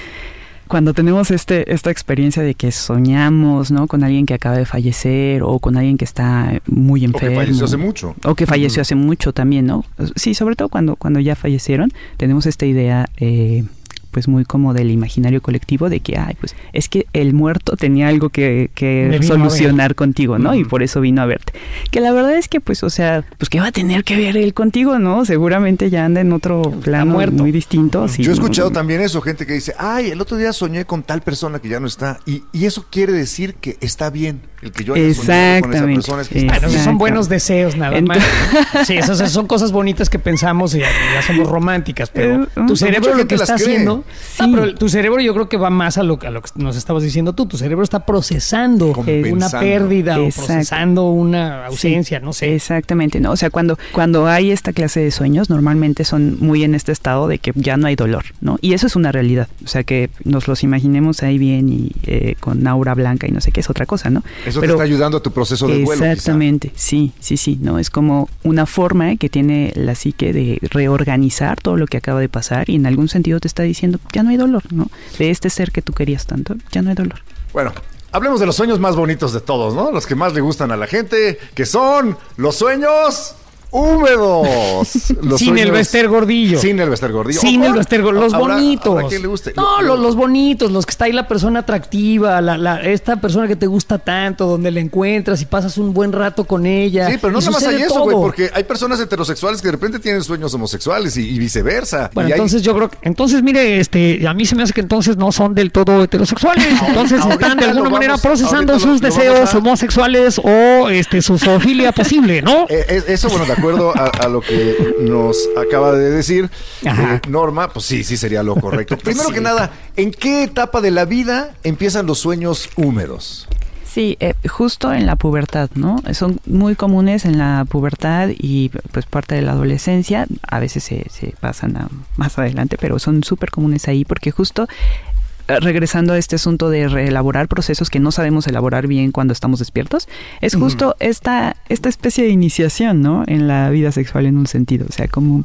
cuando tenemos este, esta experiencia de que soñamos, ¿no? Con alguien que acaba de fallecer o con alguien que está muy enfermo. O que falleció hace mucho. O que falleció hace mucho también, ¿no? Sí, sobre todo cuando, cuando ya fallecieron, tenemos esta idea eh, pues muy como del imaginario colectivo de que, ay, pues es que el muerto tenía algo que, que solucionar contigo, ¿no? Y por eso vino a verte. Que la verdad es que, pues, o sea, pues que va a tener que ver él contigo, ¿no? Seguramente ya anda en otro plano muy distinto. Yo he escuchado también eso, gente que dice, ay, el otro día soñé con tal persona que ya no está. Y, y eso quiere decir que está bien el que yo haya con esa persona. Es son buenos deseos nada más. sí, esas son cosas bonitas que pensamos y ya somos románticas, pero eh, tu cerebro lo que está haciendo tu cerebro yo creo que va más a lo, a lo que nos estabas diciendo tú. Tu cerebro está procesando una pérdida o procesando una ausencia, no sé. Exactamente, ¿no? O sea, cuando, cuando hay esta clase de sueños, normalmente son muy en este estado de que ya no hay dolor, ¿no? Y eso es una realidad. O sea, que nos los imaginemos ahí bien y eh, con aura blanca y no sé qué es otra cosa, ¿no? Eso te está ayudando a tu proceso de duelo. Exactamente, sí, sí, sí, ¿no? Es como una forma que tiene la psique de reorganizar todo lo que acaba de pasar y en algún sentido te está diciendo ya no hay dolor, ¿no? De este ser que tú querías tanto, ya no hay dolor. Bueno, hablemos de los sueños más bonitos de todos, ¿no? Los que más le gustan a la gente, que son los sueños húmedos. sin el Bester Gordillo. Sin el Bester Gordillo. Sin el Bester Gordillo. Los bonitos. No, los, bonitos, los que está ahí la persona atractiva, la, esta persona que te gusta tanto, donde la encuentras y pasas un buen rato con ella. Sí, pero no nada más hay eso, güey, porque hay personas heterosexuales que de repente tienen sueños homosexuales y, viceversa. Bueno, entonces yo creo que, entonces mire, este, a mí se me hace que entonces no son del todo heterosexuales. entonces están de alguna manera procesando sus deseos homosexuales o este, su zoofilia posible, ¿no? Eh, eso, bueno, acuerdo a, lo que nos acaba de decir eh, Norma, pues sí, sí sería lo correcto. Primero que nada, ¿en qué etapa de la vida empiezan los sueños húmedos? Sí, eh, justo en la pubertad, ¿no? Son muy comunes en la pubertad y pues parte de la adolescencia. A veces se, se pasan a más adelante, pero son súper comunes ahí porque justo regresando a este asunto de reelaborar procesos que no sabemos elaborar bien cuando estamos despiertos, es justo esta, esta especie de iniciación, ¿no? En la vida sexual en un sentido. O sea, ¿cómo,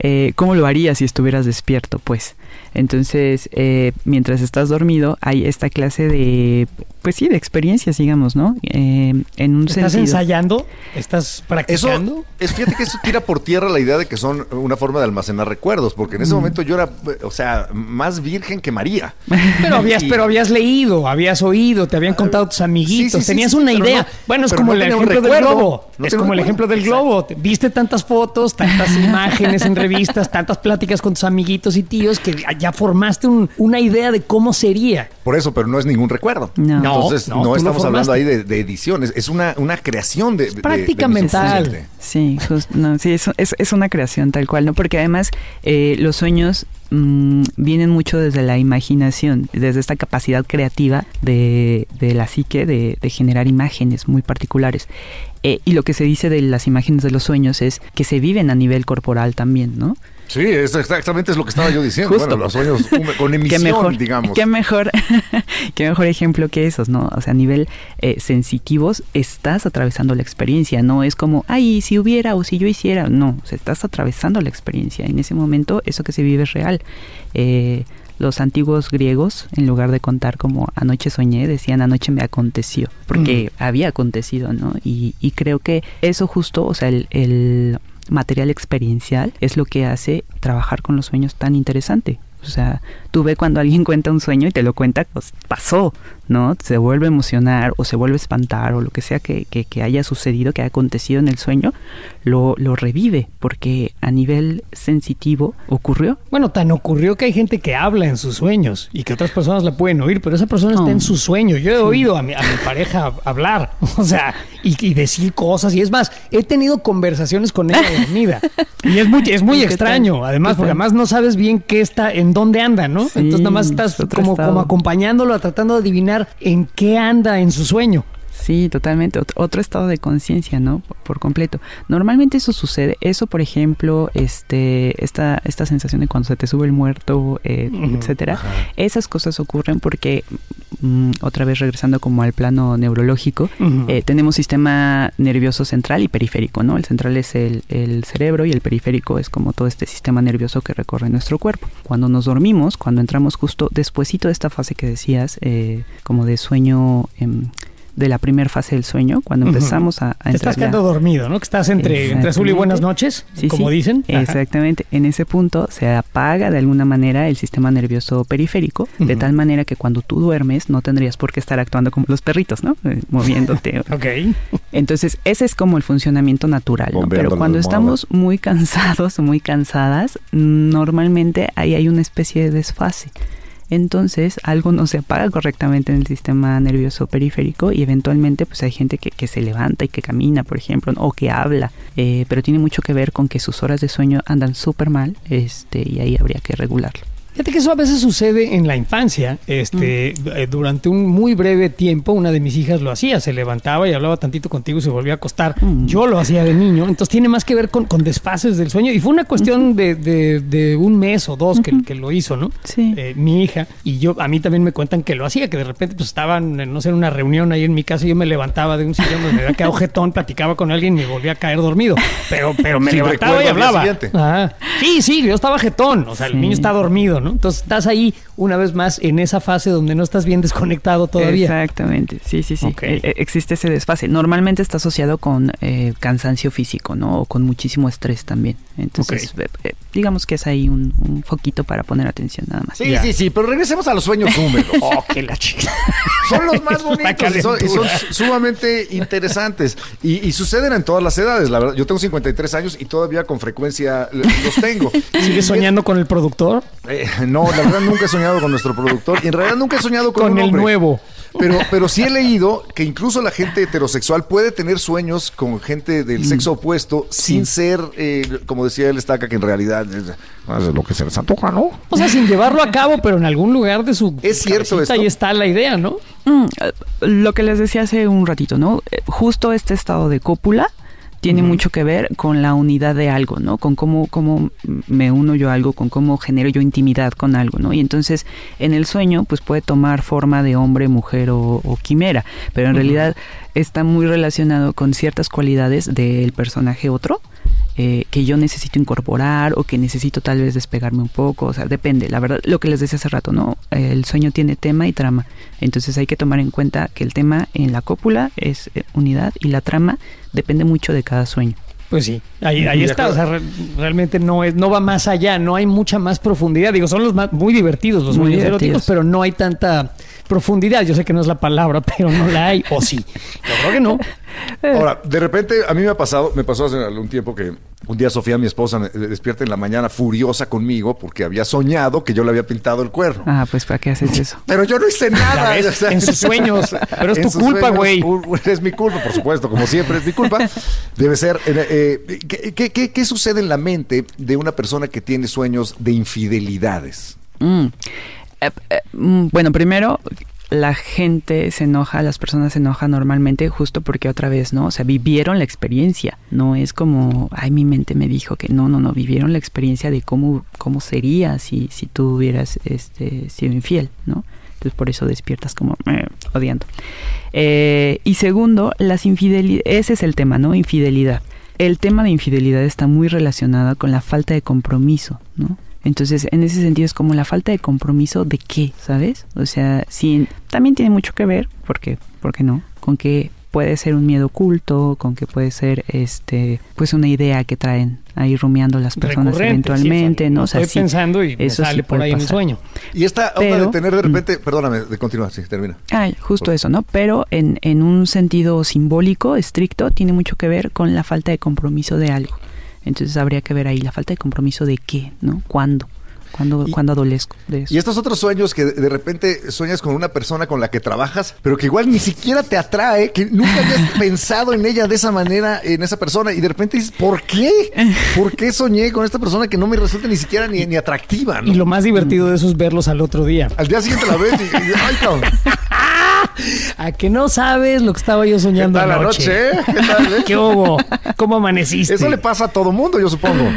eh, cómo lo harías si estuvieras despierto, pues? Entonces, eh, mientras estás dormido, hay esta clase de, pues sí, de experiencias, digamos, ¿no? Eh, en un ¿Estás ensayando? ¿Estás practicando? es, fíjate que eso tira por tierra la idea de que son una forma de almacenar recuerdos, porque en ese momento yo era, o sea, más virgen que María. Pero habías, pero habías leído, habías oído, te habían contado tus amiguitos, tenías una idea. bueno, es como el ejemplo del globo. es como el ejemplo del globo. Viste tantas fotos, tantas imágenes en revistas, tantas pláticas con tus amiguitos y tíos que ya formaste una idea de cómo sería. Por eso, pero no es ningún recuerdo. No. Entonces, no, estamos hablando ahí de, ediciones, es una, una creación de... práctica mental. Sí, sí es, es, una creación tal cual, ¿no? Porque además eh, los sueños mm, vienen mucho desde la imaginación, desde esta capacidad creativa de, de la psique de, de generar imágenes muy particulares. Eh, y lo que se dice de las imágenes de los sueños es que se viven a nivel corporal también, ¿no? Sí, exactamente es lo que estaba yo diciendo. Bueno, los sueños con emisión, ¿Qué mejor, digamos. Qué mejor, qué mejor ejemplo que esos, ¿no? O sea, a nivel eh, sensitivos estás atravesando la experiencia, no es como, ay, si hubiera o si yo hiciera, no, o sea, estás atravesando la experiencia. En ese momento eso que se vive es real. Eh, los antiguos griegos, en lugar de contar como anoche soñé, decían anoche me aconteció, porque mm. había acontecido, ¿no? Y, y, creo que eso justo, o sea, el material experiencial es lo que hace trabajar con los sueños tan interesante. O sea, tú ves cuando alguien cuenta un sueño y te lo cuenta, pues pasó, ¿no? Se vuelve a emocionar o se vuelve a espantar o lo que sea que, que, haya sucedido, que haya acontecido en el sueño, lo, lo revive porque a nivel sensitivo ocurrió. Bueno, tan ocurrió que hay gente que habla en sus sueños y que otras personas la pueden oír, pero esa persona está en su sueño. Yo he oído a mi, a mi pareja hablar, o sea, y, decir cosas. Y es más, he tenido conversaciones con ella dormida. Y es muy, es muy extraño, además, porque además no sabes bien qué está, en dónde anda, ¿no? Entonces nada más estás como, como acompañándolo, tratando de adivinar en qué anda en su sueño. Sí, totalmente. Otro estado de conciencia, ¿no? Por, completo. Normalmente eso sucede. Eso, por ejemplo, este, esta, esta sensación de cuando se te sube el muerto, eh, etcétera. Esas cosas ocurren porque, mm, otra vez regresando como al plano neurológico, eh, tenemos sistema nervioso central y periférico, ¿no? El central es el, el, cerebro y el periférico es como todo este sistema nervioso que recorre nuestro cuerpo. Cuando nos dormimos, cuando entramos justo despuesito de esta fase que decías, eh, como de sueño... De la primera fase del sueño, cuando empezamos a, a Estás quedando dormido, ¿no? Que estás entre, entre azul y buenas noches, como dicen. Exactamente. En ese punto se apaga de alguna manera el sistema nervioso periférico, de tal manera que cuando tú duermes no tendrías por qué estar actuando como los perritos, ¿no? Eh, moviéndote. ok. Entonces, ese es como el funcionamiento natural, ¿no? Pero cuando estamos muy cansados o muy cansadas, normalmente ahí hay una especie de desfase entonces algo no se apaga correctamente en el sistema nervioso periférico y eventualmente pues hay gente que, se levanta y que camina, por ejemplo, o que habla, eh, pero tiene mucho que ver con que sus horas de sueño andan súper mal este, y ahí habría que regularlo. Fíjate que eso a veces sucede en la infancia. Este, mm. eh, durante un muy breve tiempo, una de mis hijas lo hacía, se levantaba y hablaba tantito contigo y se volvía a acostar. Mm. Yo lo hacía de niño, entonces tiene más que ver con, con desfases del sueño. Y fue una cuestión de, de, un mes o dos que, que, lo hizo, ¿no? Sí. Eh, mi hija y yo, a mí también me cuentan que lo hacía, que de repente pues estaban, no sé, en una reunión ahí en mi casa y yo me levantaba de un sillón donde me había quedado jetón, platicaba con alguien y me volvía a caer dormido. Pero, pero me levantaba y hablaba. Sí, sí, yo estaba jetón, o sea, el niño está dormido, ¿no? Entonces estás ahí una vez más en esa fase donde no estás bien desconectado todavía. Exactamente, sí, sí, sí. E, e, existe ese desfase. Normalmente está asociado con eh, cansancio físico, ¿no? O con muchísimo estrés también. Entonces, eh, eh, digamos que es ahí un, foquito para poner atención nada más. Sí, sí, sí, pero regresemos a los sueños húmedos. oh, qué la chica. Son los más bonitos y son, sumamente interesantes. Y, suceden en todas las edades, la verdad. Yo tengo 53 años y todavía con frecuencia los tengo. ¿Sigues soñando con el productor? no, la verdad nunca he soñado con nuestro productor y en realidad nunca he soñado con, con el nuevo. Pero, pero sí he leído que incluso la gente heterosexual puede tener sueños con gente del mm. sexo opuesto sin ser, eh, como decía él, estaca, que en realidad es, lo que se les antoja, ¿no? O sea, sin llevarlo a cabo, pero en algún lugar de su. Es cierto esto. Ahí está la idea, ¿no? Mm, lo que les decía hace un ratito, ¿no? Eh, justo este estado de cópula tiene mucho que ver con la unidad de algo, ¿no? Con cómo, cómo me uno yo a algo, con cómo genero yo intimidad con algo, ¿no? Y entonces en el sueño pues puede tomar forma de hombre, mujer o, quimera, pero en realidad está muy relacionado con ciertas cualidades del personaje otro. Eh, que yo necesito incorporar o que necesito tal vez despegarme un poco, o sea, depende, la verdad, lo que les decía hace rato, ¿no? El sueño tiene tema y trama, entonces hay que tomar en cuenta que el tema en la cópula es eh, unidad y la trama depende mucho de cada sueño. Pues sí, ahí, ahí está, o sea, realmente no es, no va más allá, no hay mucha más profundidad. Digo, son los más, muy divertidos los muy eróticos, pero no hay tanta profundidad. Yo sé que no es la palabra, pero no la hay. O sí. Yo creo que no. Ahora, de repente, a mí me ha pasado, me pasó hace algún tiempo que un día Sofía, mi esposa, despierta en la mañana furiosa conmigo porque había soñado que yo le había pintado el cuerno. Ah, pues ¿para qué haces eso? Pero yo no hice nada. en sus sueños. Pero es tu culpa, güey. Es mi culpa, por supuesto, como siempre es mi culpa. Debe ser. Eh, eh, ¿qué, qué, sucede en la mente de una persona que tiene sueños de infidelidades? Mm. Eh, eh, mm, bueno, primero, la gente se enoja, las personas se enojan normalmente justo porque otra vez, ¿no? O sea, vivieron la experiencia, no es como, ay, mi mente me dijo que no, no, no, vivieron la experiencia de cómo, cómo sería si, si tú hubieras este, sido infiel, ¿no? Entonces por eso despiertas como eh, odiando. y segundo, las infidelidades, ese es el tema, ¿no? Infidelidad. El tema de infidelidad está muy relacionado con la falta de compromiso, ¿no? Entonces, en ese sentido es como la falta de compromiso de qué, ¿sabes? O sea, sí, también tiene mucho que ver, porque, ¿por qué no? Con que puede ser un miedo oculto, con que puede ser este pues una idea que traen ahí rumiando las personas eventualmente, ¿no? O sea, estoy pensando y eso sale por ahí en el sueño. Y esta onda de tener de mm. repente, perdóname, de continuar, sí, termina. Ah, justo eso, ¿no? Pero en, en un sentido simbólico, estricto, tiene mucho que ver con la falta de compromiso de algo. Entonces habría que ver ahí la falta de compromiso de qué, ¿no? ¿Cuándo? cuando, cuando adolezco de eso. Y estos otros sueños que de repente sueñas con una persona con la que trabajas, pero que igual ni siquiera te atrae, que nunca habías pensado en ella de esa manera, en esa persona, y de repente dices, ¿por qué? ¿Por qué soñé con esta persona que no me resulta ni siquiera ni, ni atractiva? Y lo más divertido de eso es verlos al otro día. Al día siguiente la ves y, y ay, cabrón. A que no sabes lo que estaba yo soñando ¿Qué anoche. ¿Qué, tal, eh? ¿Qué hubo? ¿Cómo amaneciste? Eso le pasa a todo mundo, yo supongo.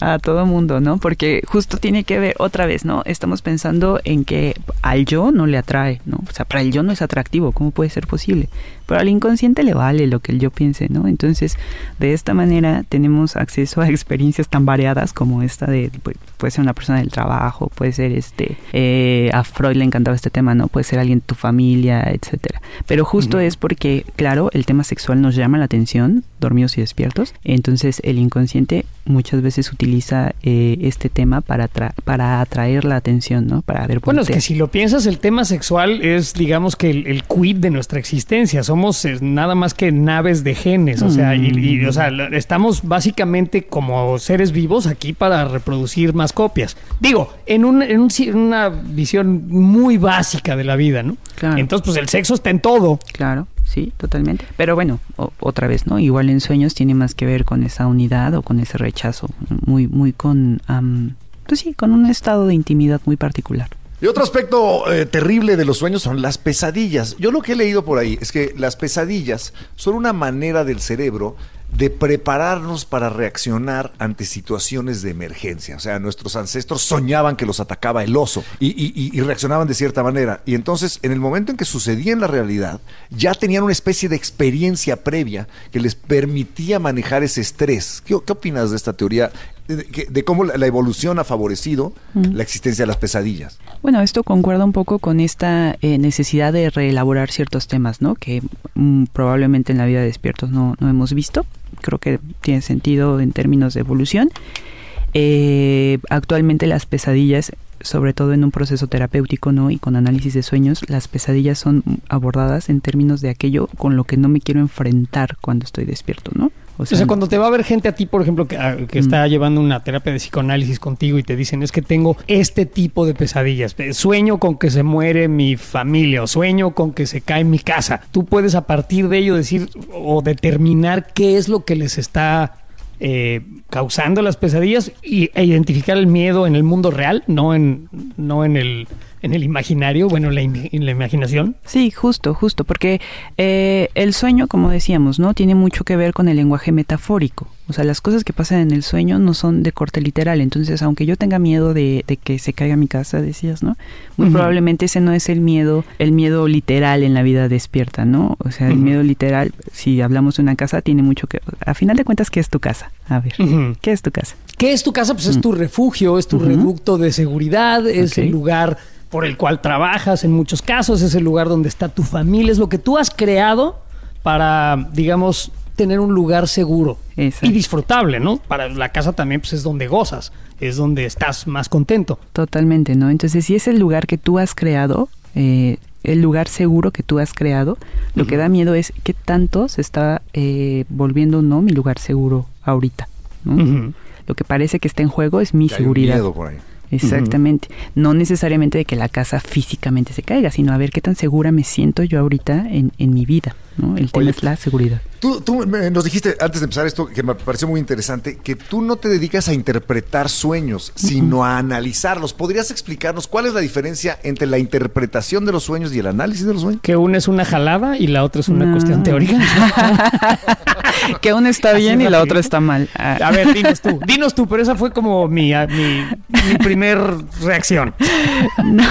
A todo mundo, ¿no? Porque justo tiene que ver otra vez, ¿no? Estamos pensando en que al yo no le atrae, ¿no? O sea, para el yo no es atractivo, ¿cómo puede ser posible? Pero al inconsciente le vale lo que el yo piense, ¿no? Entonces, de esta manera tenemos acceso a experiencias tan variadas como esta de, pues, puede ser una persona del trabajo, puede ser este, eh, a Freud le encantaba este tema, ¿no? Puede ser alguien de tu familia, etcétera. Pero justo es porque, claro, el tema sexual nos llama la atención, dormidos y despiertos, entonces el inconsciente muchas veces utiliza eh, este tema para, para atraer la atención, ¿no? Para ver Bueno, es que si lo piensas, el tema sexual es, digamos que el, el quid de nuestra existencia somos nada más que naves de genes, o sea, y, o sea, estamos básicamente como seres vivos aquí para reproducir más copias. Digo, en, un, en, una visión muy básica de la vida, ¿no? Entonces, pues el sexo está en todo. Claro. Sí, totalmente. Pero bueno, otra vez, ¿no? Igual en sueños tiene más que ver con esa unidad o con ese rechazo, muy, muy con, pues sí, con un estado de intimidad muy particular. Y otro aspecto eh, terrible de los sueños son las pesadillas. Yo lo que he leído por ahí es que las pesadillas son una manera del cerebro de prepararnos para reaccionar ante situaciones de emergencia. O sea, nuestros ancestros soñaban que los atacaba el oso y, reaccionaban de cierta manera. Y entonces, en el momento en que sucedía en la realidad, ya tenían una especie de experiencia previa que les permitía manejar ese estrés. ¿Qué, opinas de esta teoría? De, cómo la, evolución ha favorecido la existencia de las pesadillas. Bueno, esto concuerda un poco con esta eh, necesidad de reelaborar ciertos temas, ¿no? Que mm, probablemente en la vida de despiertos no, no hemos visto creo que tiene sentido en términos de evolución. Eh, actualmente las pesadillas, sobre todo en un proceso terapéutico ¿no? y con análisis de sueños, las pesadillas son abordadas en términos de aquello con lo que no me quiero enfrentar cuando estoy despierto, ¿no? O sea, cuando te va a ver gente a ti, por ejemplo, que, ah, está llevando una terapia de psicoanálisis contigo y te dicen, es que tengo este tipo de pesadillas, sueño con que se muere mi familia o sueño con que se cae mi casa, tú puedes a partir de ello decir o determinar qué es lo que les está eh, causando las pesadillas y, e identificar el miedo en el mundo real, no en, no en el en el imaginario, bueno, en la imaginación. Sí, justo, justo, porque eh, el sueño, como decíamos, ¿no? Tiene mucho que ver con el lenguaje metafórico. O sea, las cosas que pasan en el sueño no son de corte literal. Entonces, aunque yo tenga miedo de, que se caiga mi casa, decías, ¿no? Muy probablemente ese no es el miedo, el miedo literal en la vida despierta, ¿no? O sea, el miedo literal, si hablamos de una casa, tiene mucho que... A final de cuentas, ¿qué es tu casa? A ver, ¿qué es tu casa? ¿Qué es tu casa? Pues es tu refugio, es tu reducto de seguridad, es el lugar por el cual trabajas en muchos casos, es el lugar donde está tu familia, es lo que tú has creado para, digamos, tener un lugar seguro y disfrutable, ¿no? Para la casa también pues es donde gozas, es donde estás más contento. Totalmente, ¿no? Entonces, si es el lugar que tú has creado, eh, el lugar seguro que tú has creado, lo que da miedo es qué tanto se está eh, volviendo no mi lugar seguro ahorita, ¿no? Lo que parece que está en juego es mi seguridad. miedo por ahí. Exactamente. No necesariamente de que la casa físicamente se caiga, sino a ver qué tan segura me siento yo ahorita en, en mi vida. ¿No? El tema es la seguridad. Tú, tú, nos dijiste antes de empezar esto, que me pareció muy interesante, que tú no te dedicas a interpretar sueños, sino a analizarlos. ¿Podrías explicarnos cuál es la diferencia entre la interpretación de los sueños y el análisis de los sueños? Que una es una jalada y la otra es una cuestión teórica. que una está bien y la otra está mal. A ver, dinos tú, dinos tú, pero esa fue como mi, mi, mi primer reacción. No,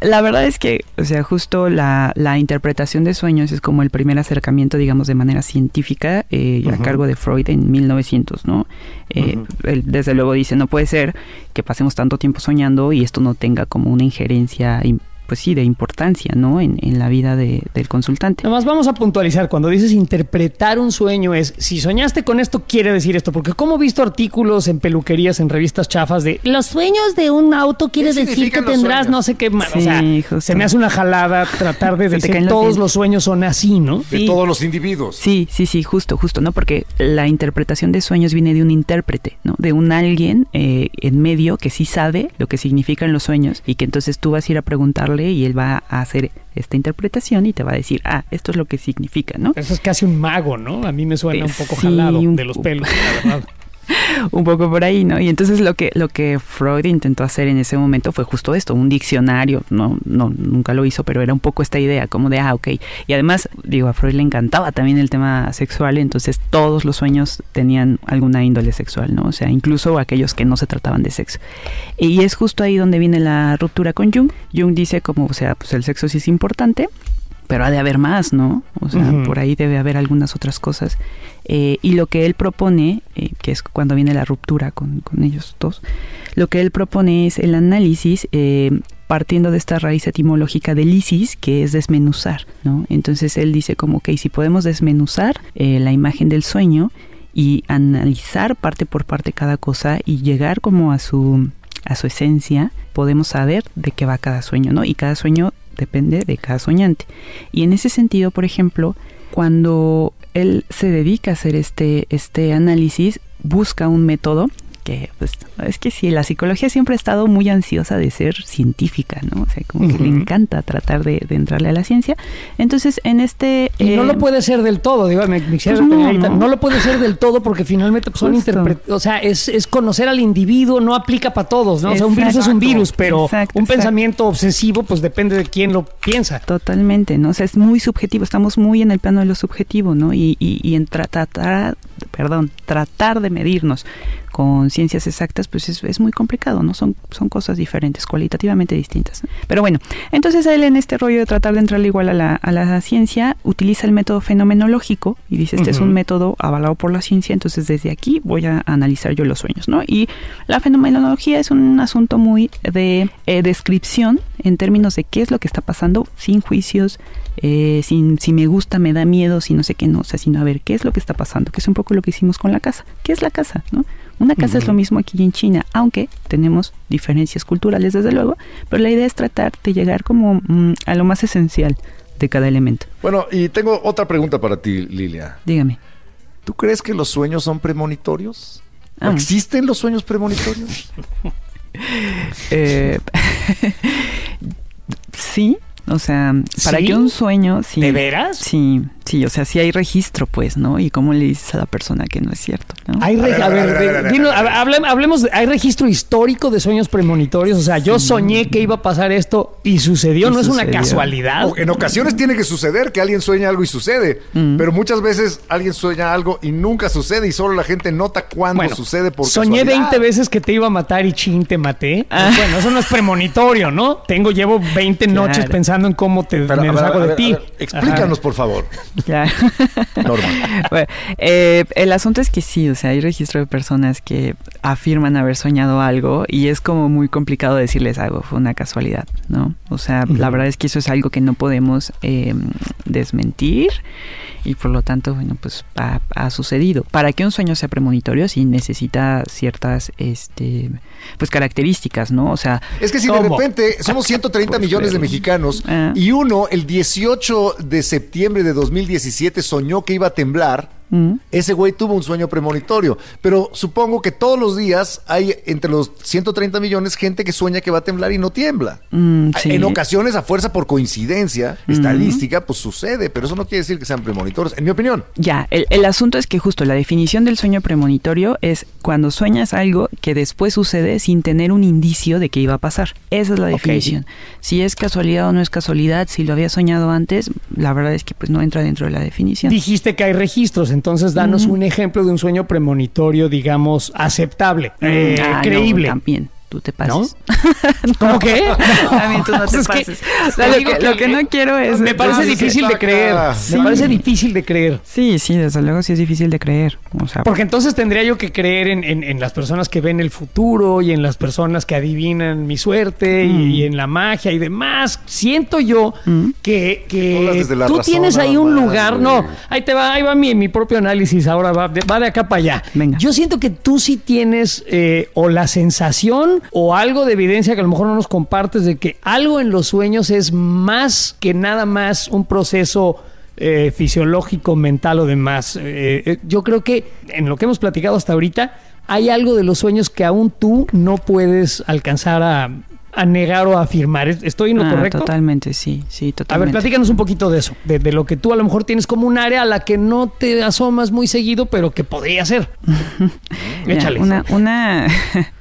la verdad es que, o sea, justo la, la interpretación de sueños es como el primer acercamiento, digamos, de manera científica eh, a cargo de Freud en 1900, ¿no? Eh, él desde luego dice, no puede ser que pasemos tanto tiempo soñando y esto no tenga como una injerencia pues sí, de importancia, ¿no? En, en la vida de- del consultante. Nomás vamos a puntualizar, cuando dices interpretar un sueño es, si soñaste con esto, quiere decir esto, porque como he visto artículos en peluquerías, en revistas chafas de los sueños de un auto quiere ¿Qué decir que tendrás sueños? no sé qué más. o sea, justo. se me hace una jalada tratar de decir los todos los sueños son así, ¿no? De Sí. todos los individuos. Sí, sí, sí, justo, justo, ¿no? Porque la interpretación de sueños viene de un intérprete, ¿no? De un alguien eh, en medio que sí sabe lo que significan los sueños y que entonces tú vas a ir a preguntarle y él va a hacer esta interpretación y te va a decir, ah, esto es lo que significa, ¿no? Eso es casi un mago, ¿no? A mí me suena un poco sí, jalado un de los pelos, la verdad. un poco por ahí, ¿no? Y entonces lo que lo que Freud intentó hacer en ese momento fue justo esto, un diccionario, no no nunca lo hizo, pero era un poco esta idea como de ah, ok. Y además, digo, a Freud le encantaba también el tema sexual, entonces todos los sueños tenían alguna índole sexual, ¿no? O sea, incluso aquellos que no se trataban de sexo. Y es justo ahí donde viene la ruptura con Jung. Jung dice como, o sea, pues el sexo sí es importante, pero ha de haber más, ¿no? O sea, por ahí debe haber algunas otras cosas. Eh, y lo que él propone, eh, que es cuando viene la ruptura con, con ellos dos, lo que él propone es el análisis eh, partiendo de esta raíz etimológica de lisis, que es desmenuzar, ¿no? Entonces él dice como que si podemos desmenuzar la imagen del sueño y analizar parte por parte cada cosa y llegar como a su a su esencia, podemos saber de qué va cada sueño, ¿no? Y cada sueño depende de cada soñante. Y en ese sentido, por ejemplo, cuando él se dedica a hacer este, este análisis, busca un método que, pues, es que sí, la psicología siempre ha estado muy ansiosa de ser científica, ¿no? O sea, como que le encanta tratar de, de entrarle a la ciencia. Entonces, en este... Y no eh, lo puede ser del todo, digo, me, me Pues no, no. no lo puede ser del todo porque finalmente pues, son Justo. interpre- o sea, es, es conocer al individuo, no aplica para todos, ¿no? O sea, un virus es un virus, pero Exacto, un exacto. pensamiento obsesivo pues depende de quién lo piensa. Totalmente, ¿no? O sea, es muy subjetivo, estamos muy en el plano de lo subjetivo, ¿no? Y, y, y en tra- tratar, perdón, tratar de medirnos con ciencias exactas, pues es, es muy complicado, ¿no? Son, son cosas diferentes, cualitativamente distintas. Pero bueno, entonces él en este rollo de tratar de entrarle igual a la, a la ciencia, utiliza el método fenomenológico y dice, este es un método avalado por la ciencia, entonces desde aquí voy a analizar yo los sueños, ¿no? Y la fenomenología es un asunto muy de eh, descripción en términos de qué es lo que está pasando, sin juicios, eh, sin si me gusta, me da miedo, si no sé qué no, o sea, sino a ver qué es lo que está pasando, que es un poco lo que hicimos con la casa. ¿Qué es la casa? ¿no? Una casa es lo mismo aquí en China, aunque tenemos diferencias culturales desde luego, pero la idea es tratar de llegar como mm, a lo más esencial de cada elemento. Bueno, y tengo otra pregunta para ti, Lilia. Dígame. ¿Tú crees que los sueños son premonitorios? Ah. ¿Existen los sueños premonitorios? Eh, o sea, para ¿Sí? que un sueño... Sí, ¿De veras? Sí, sí, o sea, sí hay registro, pues, ¿no? Y cómo le dices a la persona que no es cierto, ¿no? Hay a ver, dinos, hable- hablemos, de- hay registro histórico de sueños premonitorios, o sea, yo soñé que iba a pasar esto y sucedió, Y no es una casualidad. O en ocasiones tiene que suceder que alguien sueña algo y sucede, Mm. pero muchas veces alguien sueña algo y nunca sucede y solo la gente nota cuándo Bueno, sucede por soñé casualidad. 20 veces que te iba a matar y chin, te maté. Ah. Pues bueno, eso no es premonitorio, ¿no? Tengo, llevo 20 Claro. noches pensando en cómo te Pero, me a ver, deshago a de ti. explícanos, por favor, Claro. Norma. Bueno, eh, el asunto es que sí, o sea, hay registro de personas que afirman haber soñado algo y es como muy complicado decirles algo, fue una casualidad, ¿no? O sea, la verdad es que eso es algo que no podemos eh, desmentir y por lo tanto, bueno, pues ha, ha sucedido. Para que un sueño sea premonitorio, sí necesita ciertas, este, pues características, ¿no? O sea, Es que si de repente somos 130 Pues, millones de mexicanos Ah. y uno el 18 de septiembre de 2017 soñó que iba a temblar, mm, ese güey tuvo un sueño premonitorio. Pero supongo que todos los días hay entre los 130 millones gente que sueña que va a temblar y no tiembla. mm, sí. En ocasiones, a fuerza por coincidencia estadística, pues sucede, pero eso no quiere decir que sean premonitorios, en mi opinión. Ya, el, el asunto es que justo la definición del sueño premonitorio es cuando sueñas algo que después sucede sin tener un indicio de que iba a pasar. Esa es la definición. Si es casualidad o no es casualidad, si lo había soñado antes, la verdad es que pues no entra dentro de la definición. Dijiste que hay registros, entonces danos un ejemplo de un sueño premonitorio, digamos, aceptable, eh, Ah, no, creíble. también. Tú te pases. ¿No? ¿Cómo que? También tú no te Es que pases. O sea, lo, que, que lo que no quiero es... Me parece difícil de creer. acá. Me parece difícil de creer. Sí, sí, desde luego sí es difícil de creer. O sea, Porque entonces tendría yo que creer en, en- en las personas que ven el futuro y en las personas que adivinan mi suerte y, Mm. y en la magia y demás. Siento yo Mm. que, que tú razón tienes ahí un más, lugar. güey. No, ahí te va, ahí va mi, mi propio análisis. Ahora va de, va de acá para allá. Venga. Yo siento que tú sí tienes eh, o la sensación o algo de evidencia que a lo mejor no nos compartes de que algo en los sueños es más que nada más un proceso eh, fisiológico, mental o demás. Eh, eh, yo creo que en lo que hemos platicado hasta ahorita hay algo de los sueños que aún tú no puedes alcanzar a, a negar o a afirmar. ¿Estoy en lo ah, correcto? Totalmente, sí, sí, A ver, totalmente. platícanos un poquito de eso, de, de lo que tú a lo mejor tienes como un área a la que no te asomas muy seguido, pero que podría ser. Échale. Una, una,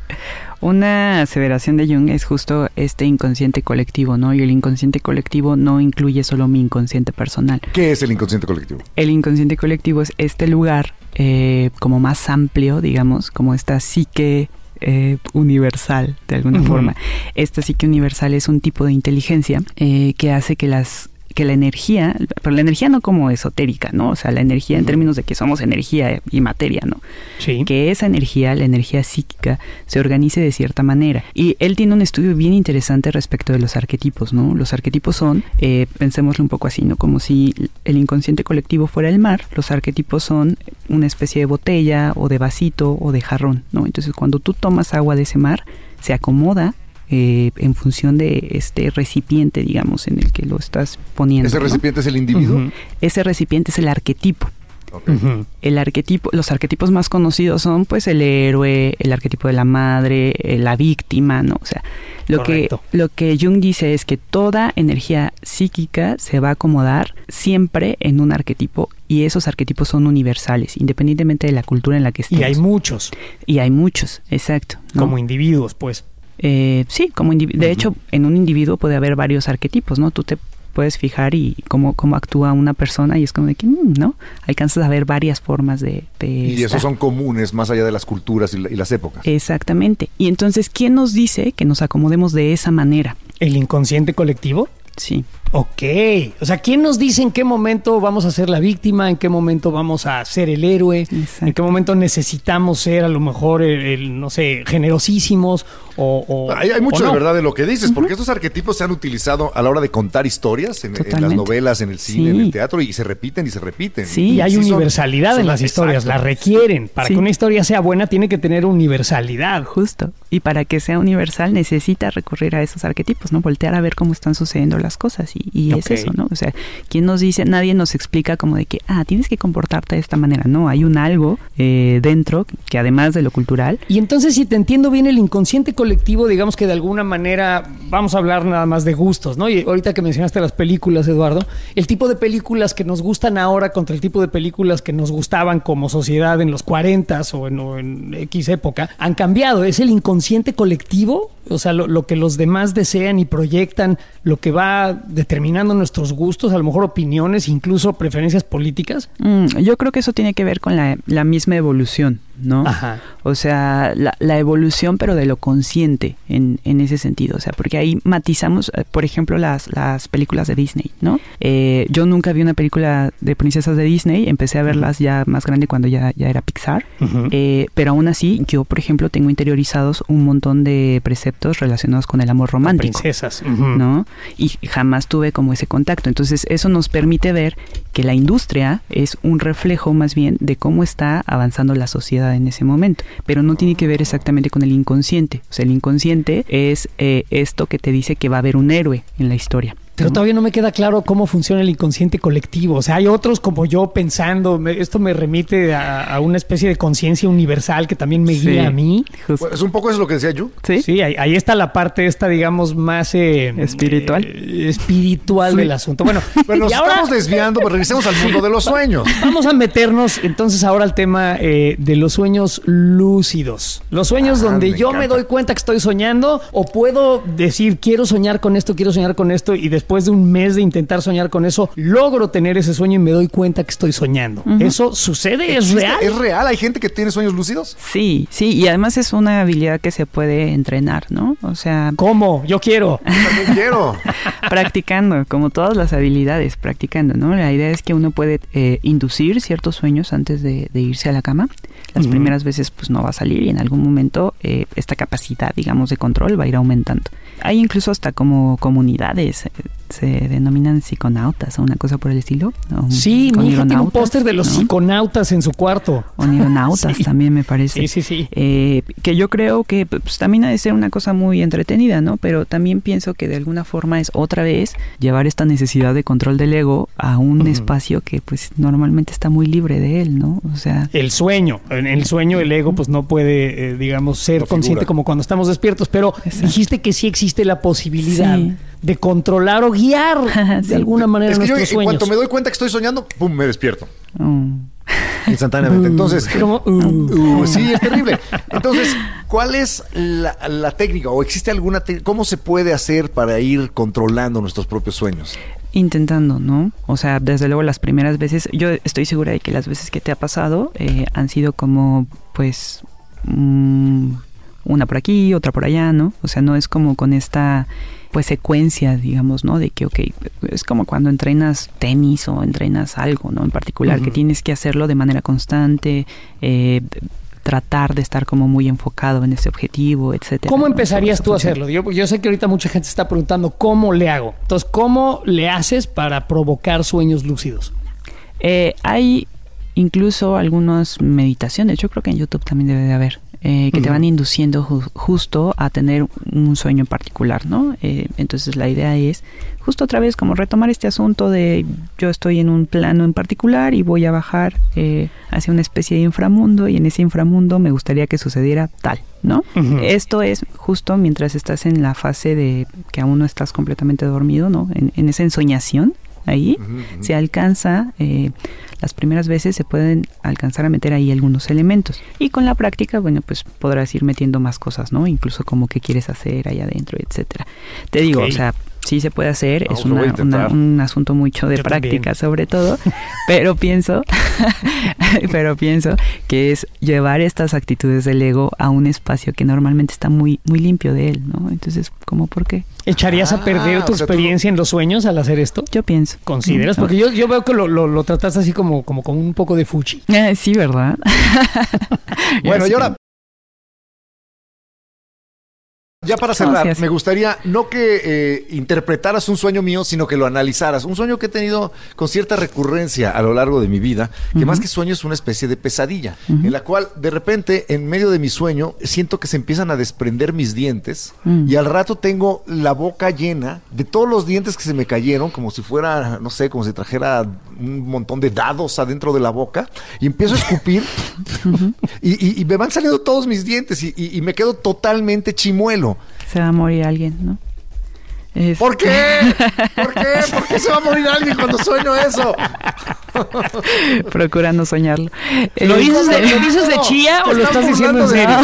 una aseveración de Jung es justo este inconsciente colectivo, ¿no? Y el inconsciente colectivo no incluye solo mi inconsciente personal. ¿Qué es el inconsciente colectivo? El inconsciente colectivo es este lugar eh, como más amplio, digamos, como esta psique eh, universal, de alguna forma. Esta psique universal es un tipo de inteligencia eh, que hace que las que la energía, pero la energía no como esotérica, ¿no? O sea, la energía en términos de que somos energía y materia, ¿no? Sí. que esa energía, la energía psíquica, se organice de cierta manera. Y él tiene un estudio bien interesante respecto de los arquetipos, ¿no? Los arquetipos son, eh, pensémoslo un poco así, ¿no? Como si el inconsciente colectivo fuera el mar, los arquetipos son una especie de botella o de vasito o de jarrón, ¿no? Entonces cuando tú tomas agua de ese mar, se acomoda eh, en función de este recipiente, digamos, en el que lo estás poniendo. ¿Ese ¿no? recipiente es el individuo? Ese recipiente es el arquetipo. El arquetipo, los arquetipos más conocidos son pues el héroe, el arquetipo de la madre, eh, la víctima, ¿no? O sea, lo que, lo que Jung dice es que toda energía psíquica se va a acomodar siempre en un arquetipo y esos arquetipos son universales, independientemente de la cultura en la que Y estemos. hay muchos, Y hay muchos, exacto. ¿no? como individuos, pues. Eh, sí, como de hecho, en un individuo puede haber varios arquetipos, ¿no? Tú te puedes fijar y cómo, cómo actúa una persona y es como de que, mm, ¿no? Alcanzas a ver varias formas de... de Y estar. esos son comunes más allá de las culturas y, la- y las épocas. Exactamente. Y entonces, ¿quién nos dice que nos acomodemos de esa manera? ¿El inconsciente colectivo? Sí. Ok. O sea, ¿quién nos dice en qué momento vamos a ser la víctima? ¿En qué momento vamos a ser el héroe? Exacto. ¿En qué momento necesitamos ser a lo mejor, el, el, no sé, generosísimos? O, o- Hay, hay o mucho no? de verdad en lo que dices, porque estos arquetipos se han utilizado a la hora de contar historias en, en las novelas, en el cine, Sí. en el teatro, y se repiten y se repiten. Sí. Y hay universalidad son en las historias, la requieren. Para Sí. que una historia sea buena tiene que tener universalidad. Justo. Y para que sea universal necesita recurrir a esos arquetipos, ¿no? Voltear a ver cómo están sucediendo las cosas. Y, es eso, ¿no? O sea, ¿quién nos dice? Nadie nos explica como de que, ah, tienes que comportarte de esta manera. No, hay un algo eh, dentro que además de lo cultural, Y entonces, si te entiendo bien, el inconsciente colectivo, digamos que de alguna manera, vamos a hablar nada más de gustos, ¿no? Y ahorita que mencionaste las películas, Eduardo, el tipo de películas que nos gustan ahora contra el tipo de películas que nos gustaban como sociedad en los 40 o en, o en X época, han cambiado. ¿Es el inconsciente colectivo? O sea, lo, lo que los demás desean y proyectan, lo que va determinando nuestros gustos, a lo mejor opiniones, incluso preferencias políticas. Mm, yo creo que eso tiene que ver con la, la misma evolución, ¿no? Ajá. O sea, la, la evolución, pero de lo consciente en, en ese sentido. O sea, porque ahí matizamos, eh, por ejemplo, las, las películas de Disney, ¿no? Eh, yo nunca vi una película de princesas de Disney, empecé a verlas ya más grande cuando ya, ya era Pixar. Eh, pero aún así, yo, por ejemplo, tengo interiorizados un montón de preceptos relacionados con el amor romántico. Princesas. ¿no? Y jamás tuve como ese contacto. Entonces, eso nos permite ver que la industria es un reflejo más bien de cómo está avanzando la sociedad en ese momento. Pero no tiene que ver exactamente con el inconsciente. O sea, el inconsciente es eh, esto que te dice que va a haber un héroe en la historia. Pero todavía no me queda claro cómo funciona el inconsciente colectivo. O sea, hay otros como yo pensando, me- esto me remite a, a una especie de conciencia universal que también me Sí. guía a mí. Justo. Pues, es un poco eso lo que decía yo. ¿Sí? Sí, ahí, ahí está la parte esta, digamos, más... eh, Espiritual. eh, espiritual Sí. del asunto. Bueno, Bueno, nos y ahora estamos desviando, pues regresemos al mundo de los sueños. vamos a meternos entonces ahora al tema eh, de los sueños lúcidos. Los sueños Ah, donde me yo me doy cuenta que estoy soñando o puedo decir, quiero soñar con esto, quiero soñar con esto y después después de un mes de intentar soñar con eso, logro tener ese sueño y me doy cuenta que estoy soñando. ¿Eso sucede? ¿Es ¿Existe? real? ¿Es real? ¿Hay gente que tiene sueños lúcidos? Sí, sí, y además es una habilidad que se puede entrenar, ¿no? O sea, ¿Cómo? Yo quiero. También quiero. practicando, como todas las habilidades, practicando, ¿no? La idea es que uno puede eh, inducir ciertos sueños antes de, de irse a la cama. Las primeras veces pues no va a salir y en algún momento eh, esta capacidad, digamos, de control va a ir aumentando. Hay incluso hasta como comunidades, eh, se denominan psiconautas o una cosa por el estilo. o Sí, mi hija tiene un póster de los ¿no? psiconautas en su cuarto. Onironautas Sí. también me parece. Sí, sí, sí. Eh, que yo creo que pues, también ha de ser una cosa muy entretenida, ¿no? Pero también pienso que de alguna forma es otra vez llevar esta necesidad de control del ego a un espacio que pues normalmente está muy libre de él, ¿no? O sea, El sueño. En el sueño el ego pues no puede, eh, digamos, ser consciente como cuando estamos despiertos, pero Exacto. dijiste que sí existe la posibilidad Sí. de controlar o guiar Sí. de alguna manera Es que yo nuestros en sueños. cuanto me doy cuenta que estoy soñando, ¡pum! me despierto. mm, Instantáneamente. Entonces, Como, uh, Uh, sí, es terrible. Entonces, ¿cuál es la, la técnica o existe alguna técnica? ¿Cómo se puede hacer para ir controlando nuestros propios sueños? intentando, ¿no? O sea, desde luego las primeras veces, yo estoy segura de que las veces que te ha pasado eh, han sido como, pues, mm, una por aquí, otra por allá, ¿no? O sea, no es como con esta, pues, secuencia, digamos, ¿no? De que, ok, es como cuando entrenas tenis o entrenas algo, ¿no? En particular, que tienes que hacerlo de manera constante, eh, tratar de estar como muy enfocado en ese objetivo, etcétera. ¿Cómo empezarías tú a hacerlo? Yo, yo sé que ahorita mucha gente se está preguntando cómo le hago. Entonces, ¿cómo le haces para provocar sueños lúcidos? Eh, hay incluso algunas meditaciones, yo creo que en YouTube también debe de haber, eh, que te van induciendo ju- justo a tener un sueño en particular, ¿no? Eh, entonces la idea es justo otra vez como retomar este asunto de yo estoy en un plano en particular y voy a bajar eh, hacia una especie de inframundo y en ese inframundo me gustaría que sucediera tal, ¿no? Esto es justo mientras estás en la fase de que aún no estás completamente dormido, ¿no? En, en esa ensoñación ahí se alcanza, eh, las primeras veces se pueden alcanzar a meter ahí algunos elementos. Y con la práctica, bueno, pues podrás ir metiendo más cosas, ¿no? Incluso como qué quieres hacer ahí adentro, etcétera. Te digo, o sea, sí se puede hacer, Vamos, es una- un asunto mucho de Yo práctica también. sobre todo, pero pienso, pero pienso que es llevar estas actitudes del ego a un espacio que normalmente está muy, muy limpio de él, ¿no? Entonces, ¿cómo por qué? ¿Echarías a Ah, perder tu o sea, tú- experiencia en los sueños al hacer esto? Yo pienso. ¿Consideras? Porque yo, yo veo que lo, lo, lo trataste así como, como con un poco de fuchi. Ah, sí, ¿verdad? Bueno, Así y ahora, ya para cerrar, me gustaría no que eh, interpretaras un sueño mío, sino que lo analizaras. Un sueño que he tenido con cierta recurrencia a lo largo de mi vida, que más que sueño es una especie de pesadilla, en la cual de repente, en medio de mi sueño, siento que se empiezan a desprender mis dientes Mm. y al rato tengo la boca llena de todos los dientes que se me cayeron, como si fuera, no sé, como si trajera un montón de dados adentro de la boca, y empiezo a escupir y, y- y me van saliendo todos mis dientes y me quedo totalmente chimuelo. Se va a morir alguien, ¿no? Es- ¿Por qué? ¿Por qué? ¿Por qué se va a morir alguien cuando sueño eso? Procura no soñarlo. ¿Lo Eh, dices de, este- ¿lo dices de No, chía o lo estás diciendo en serio?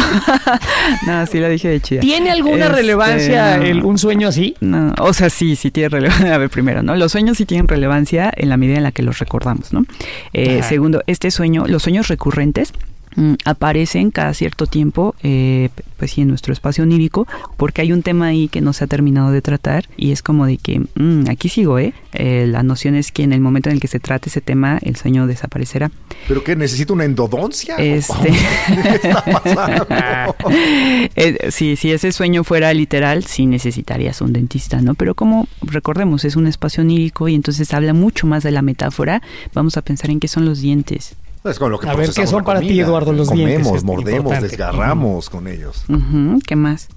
no, sí lo dije de chida. ¿Tiene alguna Este, relevancia no. el- un sueño así? No, o sea, sí, sí tiene relevancia. A ver, primero, ¿no? Los sueños sí tienen relevancia en la medida en la que los recordamos, ¿no? Eh, segundo, este sueño, los sueños recurrentes mm, aparecen cada cierto tiempo, eh, pues sí, en nuestro espacio onírico, porque hay un tema ahí que no se ha terminado de tratar y es como de que, mm, aquí sigo, ¿eh? Eh, La noción es que en el momento en el que se trate ese tema, el sueño desaparecerá. ¿Pero qué? ¿Necesito una endodoncia? Este- ¿Qué está pasando? Eh, sí, si ese sueño fuera literal, sí necesitarías un dentista, ¿no? Pero como recordemos, es un espacio onírico y entonces habla mucho más de la metáfora, vamos a pensar en qué son los dientes. Es con lo que A ver, ¿qué son para ti. Eduardo, los Comemos, dientes? Es mordemos, importante. desgarramos con ellos, ¿Qué más?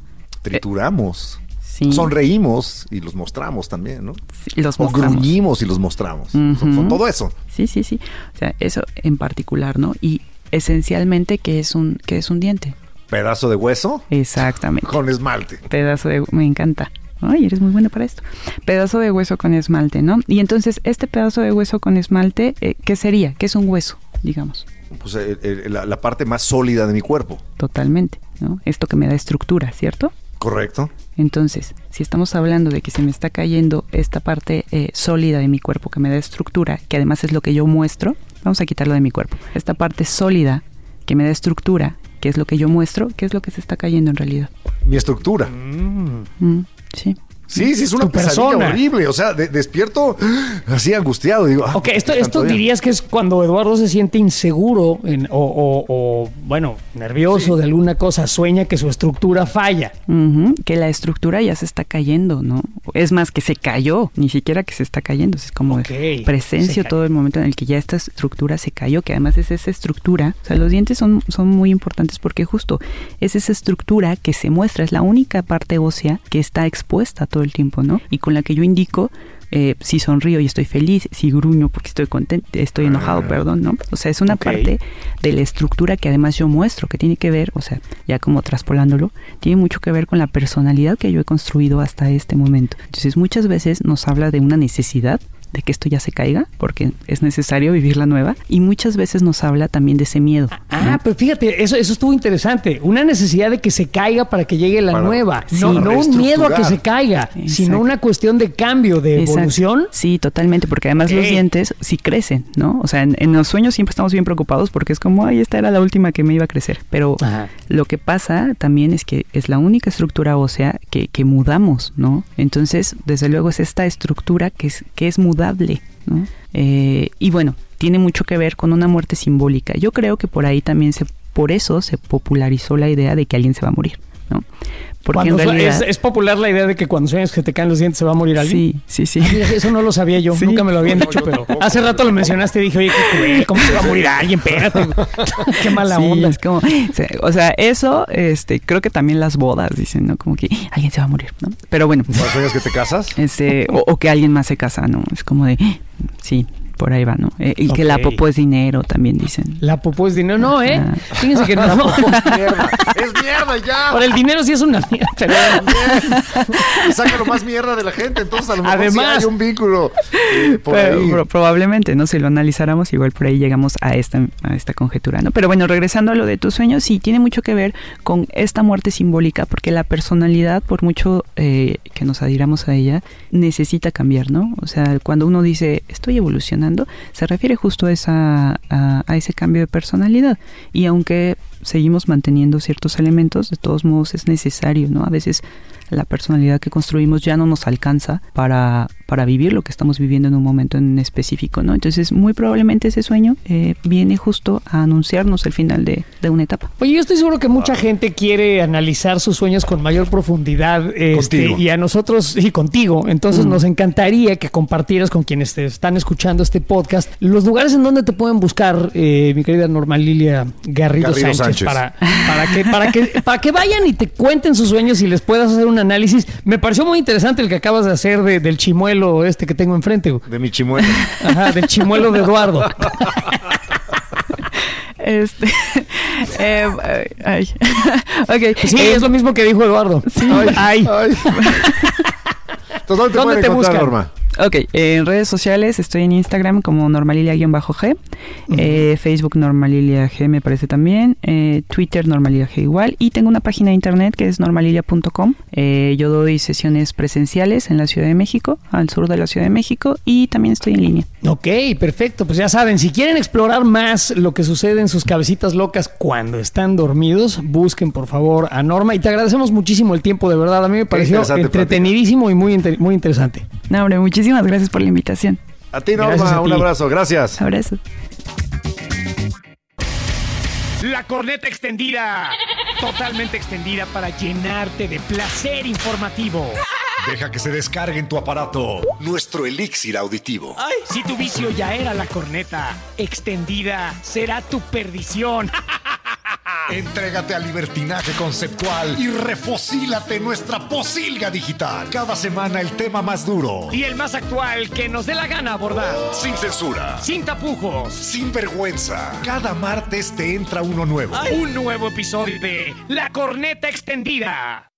trituramos, Sí, sonreímos y los mostramos también, ¿no? sí, los O mostramos. gruñimos y los mostramos. Son todo eso. Sí, sí, sí. O sea, eso en particular, ¿no? Y esencialmente, ¿qué es un, qué es un diente? Pedazo de hueso Exactamente. con esmalte. pedazo de me encanta. Ay, eres muy buena para esto. Pedazo de hueso con esmalte, ¿no? Y entonces, este pedazo de hueso con esmalte, eh, ¿qué sería? ¿Qué es un hueso, digamos? Pues, eh, eh, la, la parte más sólida de mi cuerpo. Totalmente, ¿no? Esto que me da estructura, ¿cierto? Correcto. Entonces, si estamos hablando de que se me está cayendo esta parte eh, sólida de mi cuerpo que me da estructura, que además es lo que yo muestro, vamos a quitarlo de mi cuerpo. Esta parte sólida que me da estructura, que es lo que yo muestro, ¿qué es lo que se está cayendo en realidad? Mi estructura. Mm, sí. Sí, sí, es una pesadilla persona. horrible. O sea, de- despierto así angustiado. Digo, ah, Ok, esto, ¿qué esto dirías que es cuando Eduardo se siente inseguro en- o, o- o, bueno, nervioso de alguna cosa, sueña que su estructura falla. Que la estructura ya se está cayendo, ¿no? Es más, que se cayó, ni siquiera que se está cayendo, es como Ok, presencio se todo el momento en el que ya esta estructura se cayó, que además es esa estructura, o sea, los dientes son, son muy importantes porque justo es esa estructura que se muestra, es la única parte ósea que está expuesta todo el tiempo, ¿no? Y con la que yo indico eh, si sonrío y estoy feliz, si gruño porque estoy contento, estoy enojado, perdón, ¿no? O sea, es una parte de la estructura que además yo muestro, que tiene que ver, o sea, ya como traspolándolo, tiene mucho que ver con la personalidad que yo he construido hasta este momento. Entonces, muchas veces nos habla de una necesidad de que esto ya se caiga, porque es necesario vivir la nueva, y muchas veces nos habla también de ese miedo. Ah, ¿no? pero fíjate, eso, eso estuvo interesante. Una necesidad de que se caiga para que llegue la Para- nueva. sí. No, no un miedo a que se caiga, sino Exacto. una cuestión de cambio, de Exacto. evolución. Sí, totalmente, porque además los Ok. dientes sí crecen, ¿no? O sea, en, en los sueños siempre estamos bien preocupados porque es como, ay, esta era la última que me iba a crecer. Pero Ajá. lo que pasa también es que es la única estructura ósea que, que mudamos, ¿no? Entonces, desde luego es esta estructura que es, que es mudable, ¿no? Eh, y bueno, tiene mucho que ver con una muerte simbólica. Yo creo que por ahí también se, por eso se popularizó la idea de que alguien se va a morir, ¿no? Porque Cuando en realidad... es, es popular la idea de que cuando sueñas que te caen los dientes se va a morir alguien. Sí, sí, sí. Ah, Eso no lo sabía yo, Sí. nunca me lo habían No, dicho, pero tampoco. hace rato lo mencionaste y dije, oye, qué cruel, ¿cómo se va a morir alguien? Espérate. qué mala Sí, onda. es como, o sea, eso, este, creo que también las bodas dicen, ¿no? Como que alguien se va a morir, ¿no? Pero bueno, ¿Cuándo sueñas que te casas? este, o, o que alguien más se casa, ¿no? Es como de, sí, por ahí va, ¿no? Eh, y que la Ok. popo es dinero, también dicen. La popó es dinero. No, ¿eh? Fíjense que no. mierda. Es mierda ya. Por el dinero sí es una mierda. pero- Saca lo más mierda de la gente. Entonces, a lo mejor sí Además- hay un vínculo eh, por Pero, ahí. pro- probablemente, ¿no? Si lo analizáramos, igual por ahí llegamos a esta, a esta conjetura, ¿no? Pero bueno, regresando a lo de tus sueños, sí, tiene mucho que ver con esta muerte simbólica, porque la personalidad, por mucho eh, que nos adhiramos a ella, necesita cambiar, ¿no? O sea, cuando uno dice, estoy evolucionando, se refiere justo a, esa, a, a ese cambio de personalidad. Y aunque seguimos manteniendo ciertos elementos, de todos modos es necesario, ¿no? A veces la personalidad que construimos ya no nos alcanza para, para vivir lo que estamos viviendo en un momento en específico, ¿no? Entonces, muy probablemente ese sueño eh, viene justo a anunciarnos el final de, de una etapa. Oye, yo estoy seguro que mucha gente quiere analizar sus sueños con mayor profundidad este, y a nosotros y contigo. Entonces nos encantaría que compartieras con quienes te están escuchando este podcast los lugares en donde te pueden buscar, eh, mi querida Norma Lilia Garrido, Garrido Sánchez, Sánchez. Para, para, que, para, que, para que vayan y te cuenten sus sueños y les puedas hacer un análisis. Me pareció muy interesante el que acabas de hacer de- del chimuelo este que tengo enfrente. güey. De mi chimuelo. Ajá, del chimuelo de Eduardo. Este, eh, ay, ok. Sí, eh, es lo mismo que dijo Eduardo. Ay. Ay. Entonces, ¿dónde te ¿Dónde te buscan? Norma? Ok, en redes sociales estoy en Instagram como normalilia-g, eh, Facebook normalilia g me parece también, eh, Twitter normalilia g igual y tengo una página de internet que es normalilia.com. Eh, yo doy sesiones presenciales en la Ciudad de México, al sur de la Ciudad de México y también estoy en línea. Ok, perfecto. Pues ya saben, si quieren explorar más lo que sucede en sus cabecitas locas cuando están dormidos, busquen por favor a Norma. Y te agradecemos muchísimo el tiempo, de verdad. A mí me pareció entretenidísimo y muy, inter- muy interesante. No, hombre, muchísimas gracias por la invitación. A ti, Norma, Gracias a un ti. abrazo. Gracias. Abrazos. La corneta extendida. Totalmente extendida para llenarte de placer informativo. Deja que se descargue en tu aparato nuestro elixir auditivo. Si tu vicio ya era la corneta, extendida será tu perdición. Entrégate al libertinaje conceptual y refocílate nuestra posilga digital. Cada semana el tema más duro, Y el más actual que nos dé la gana abordar. sin censura, Sin tapujos. sin vergüenza. Cada martes te entra uno nuevo. Un nuevo episodio de La Corneta Extendida.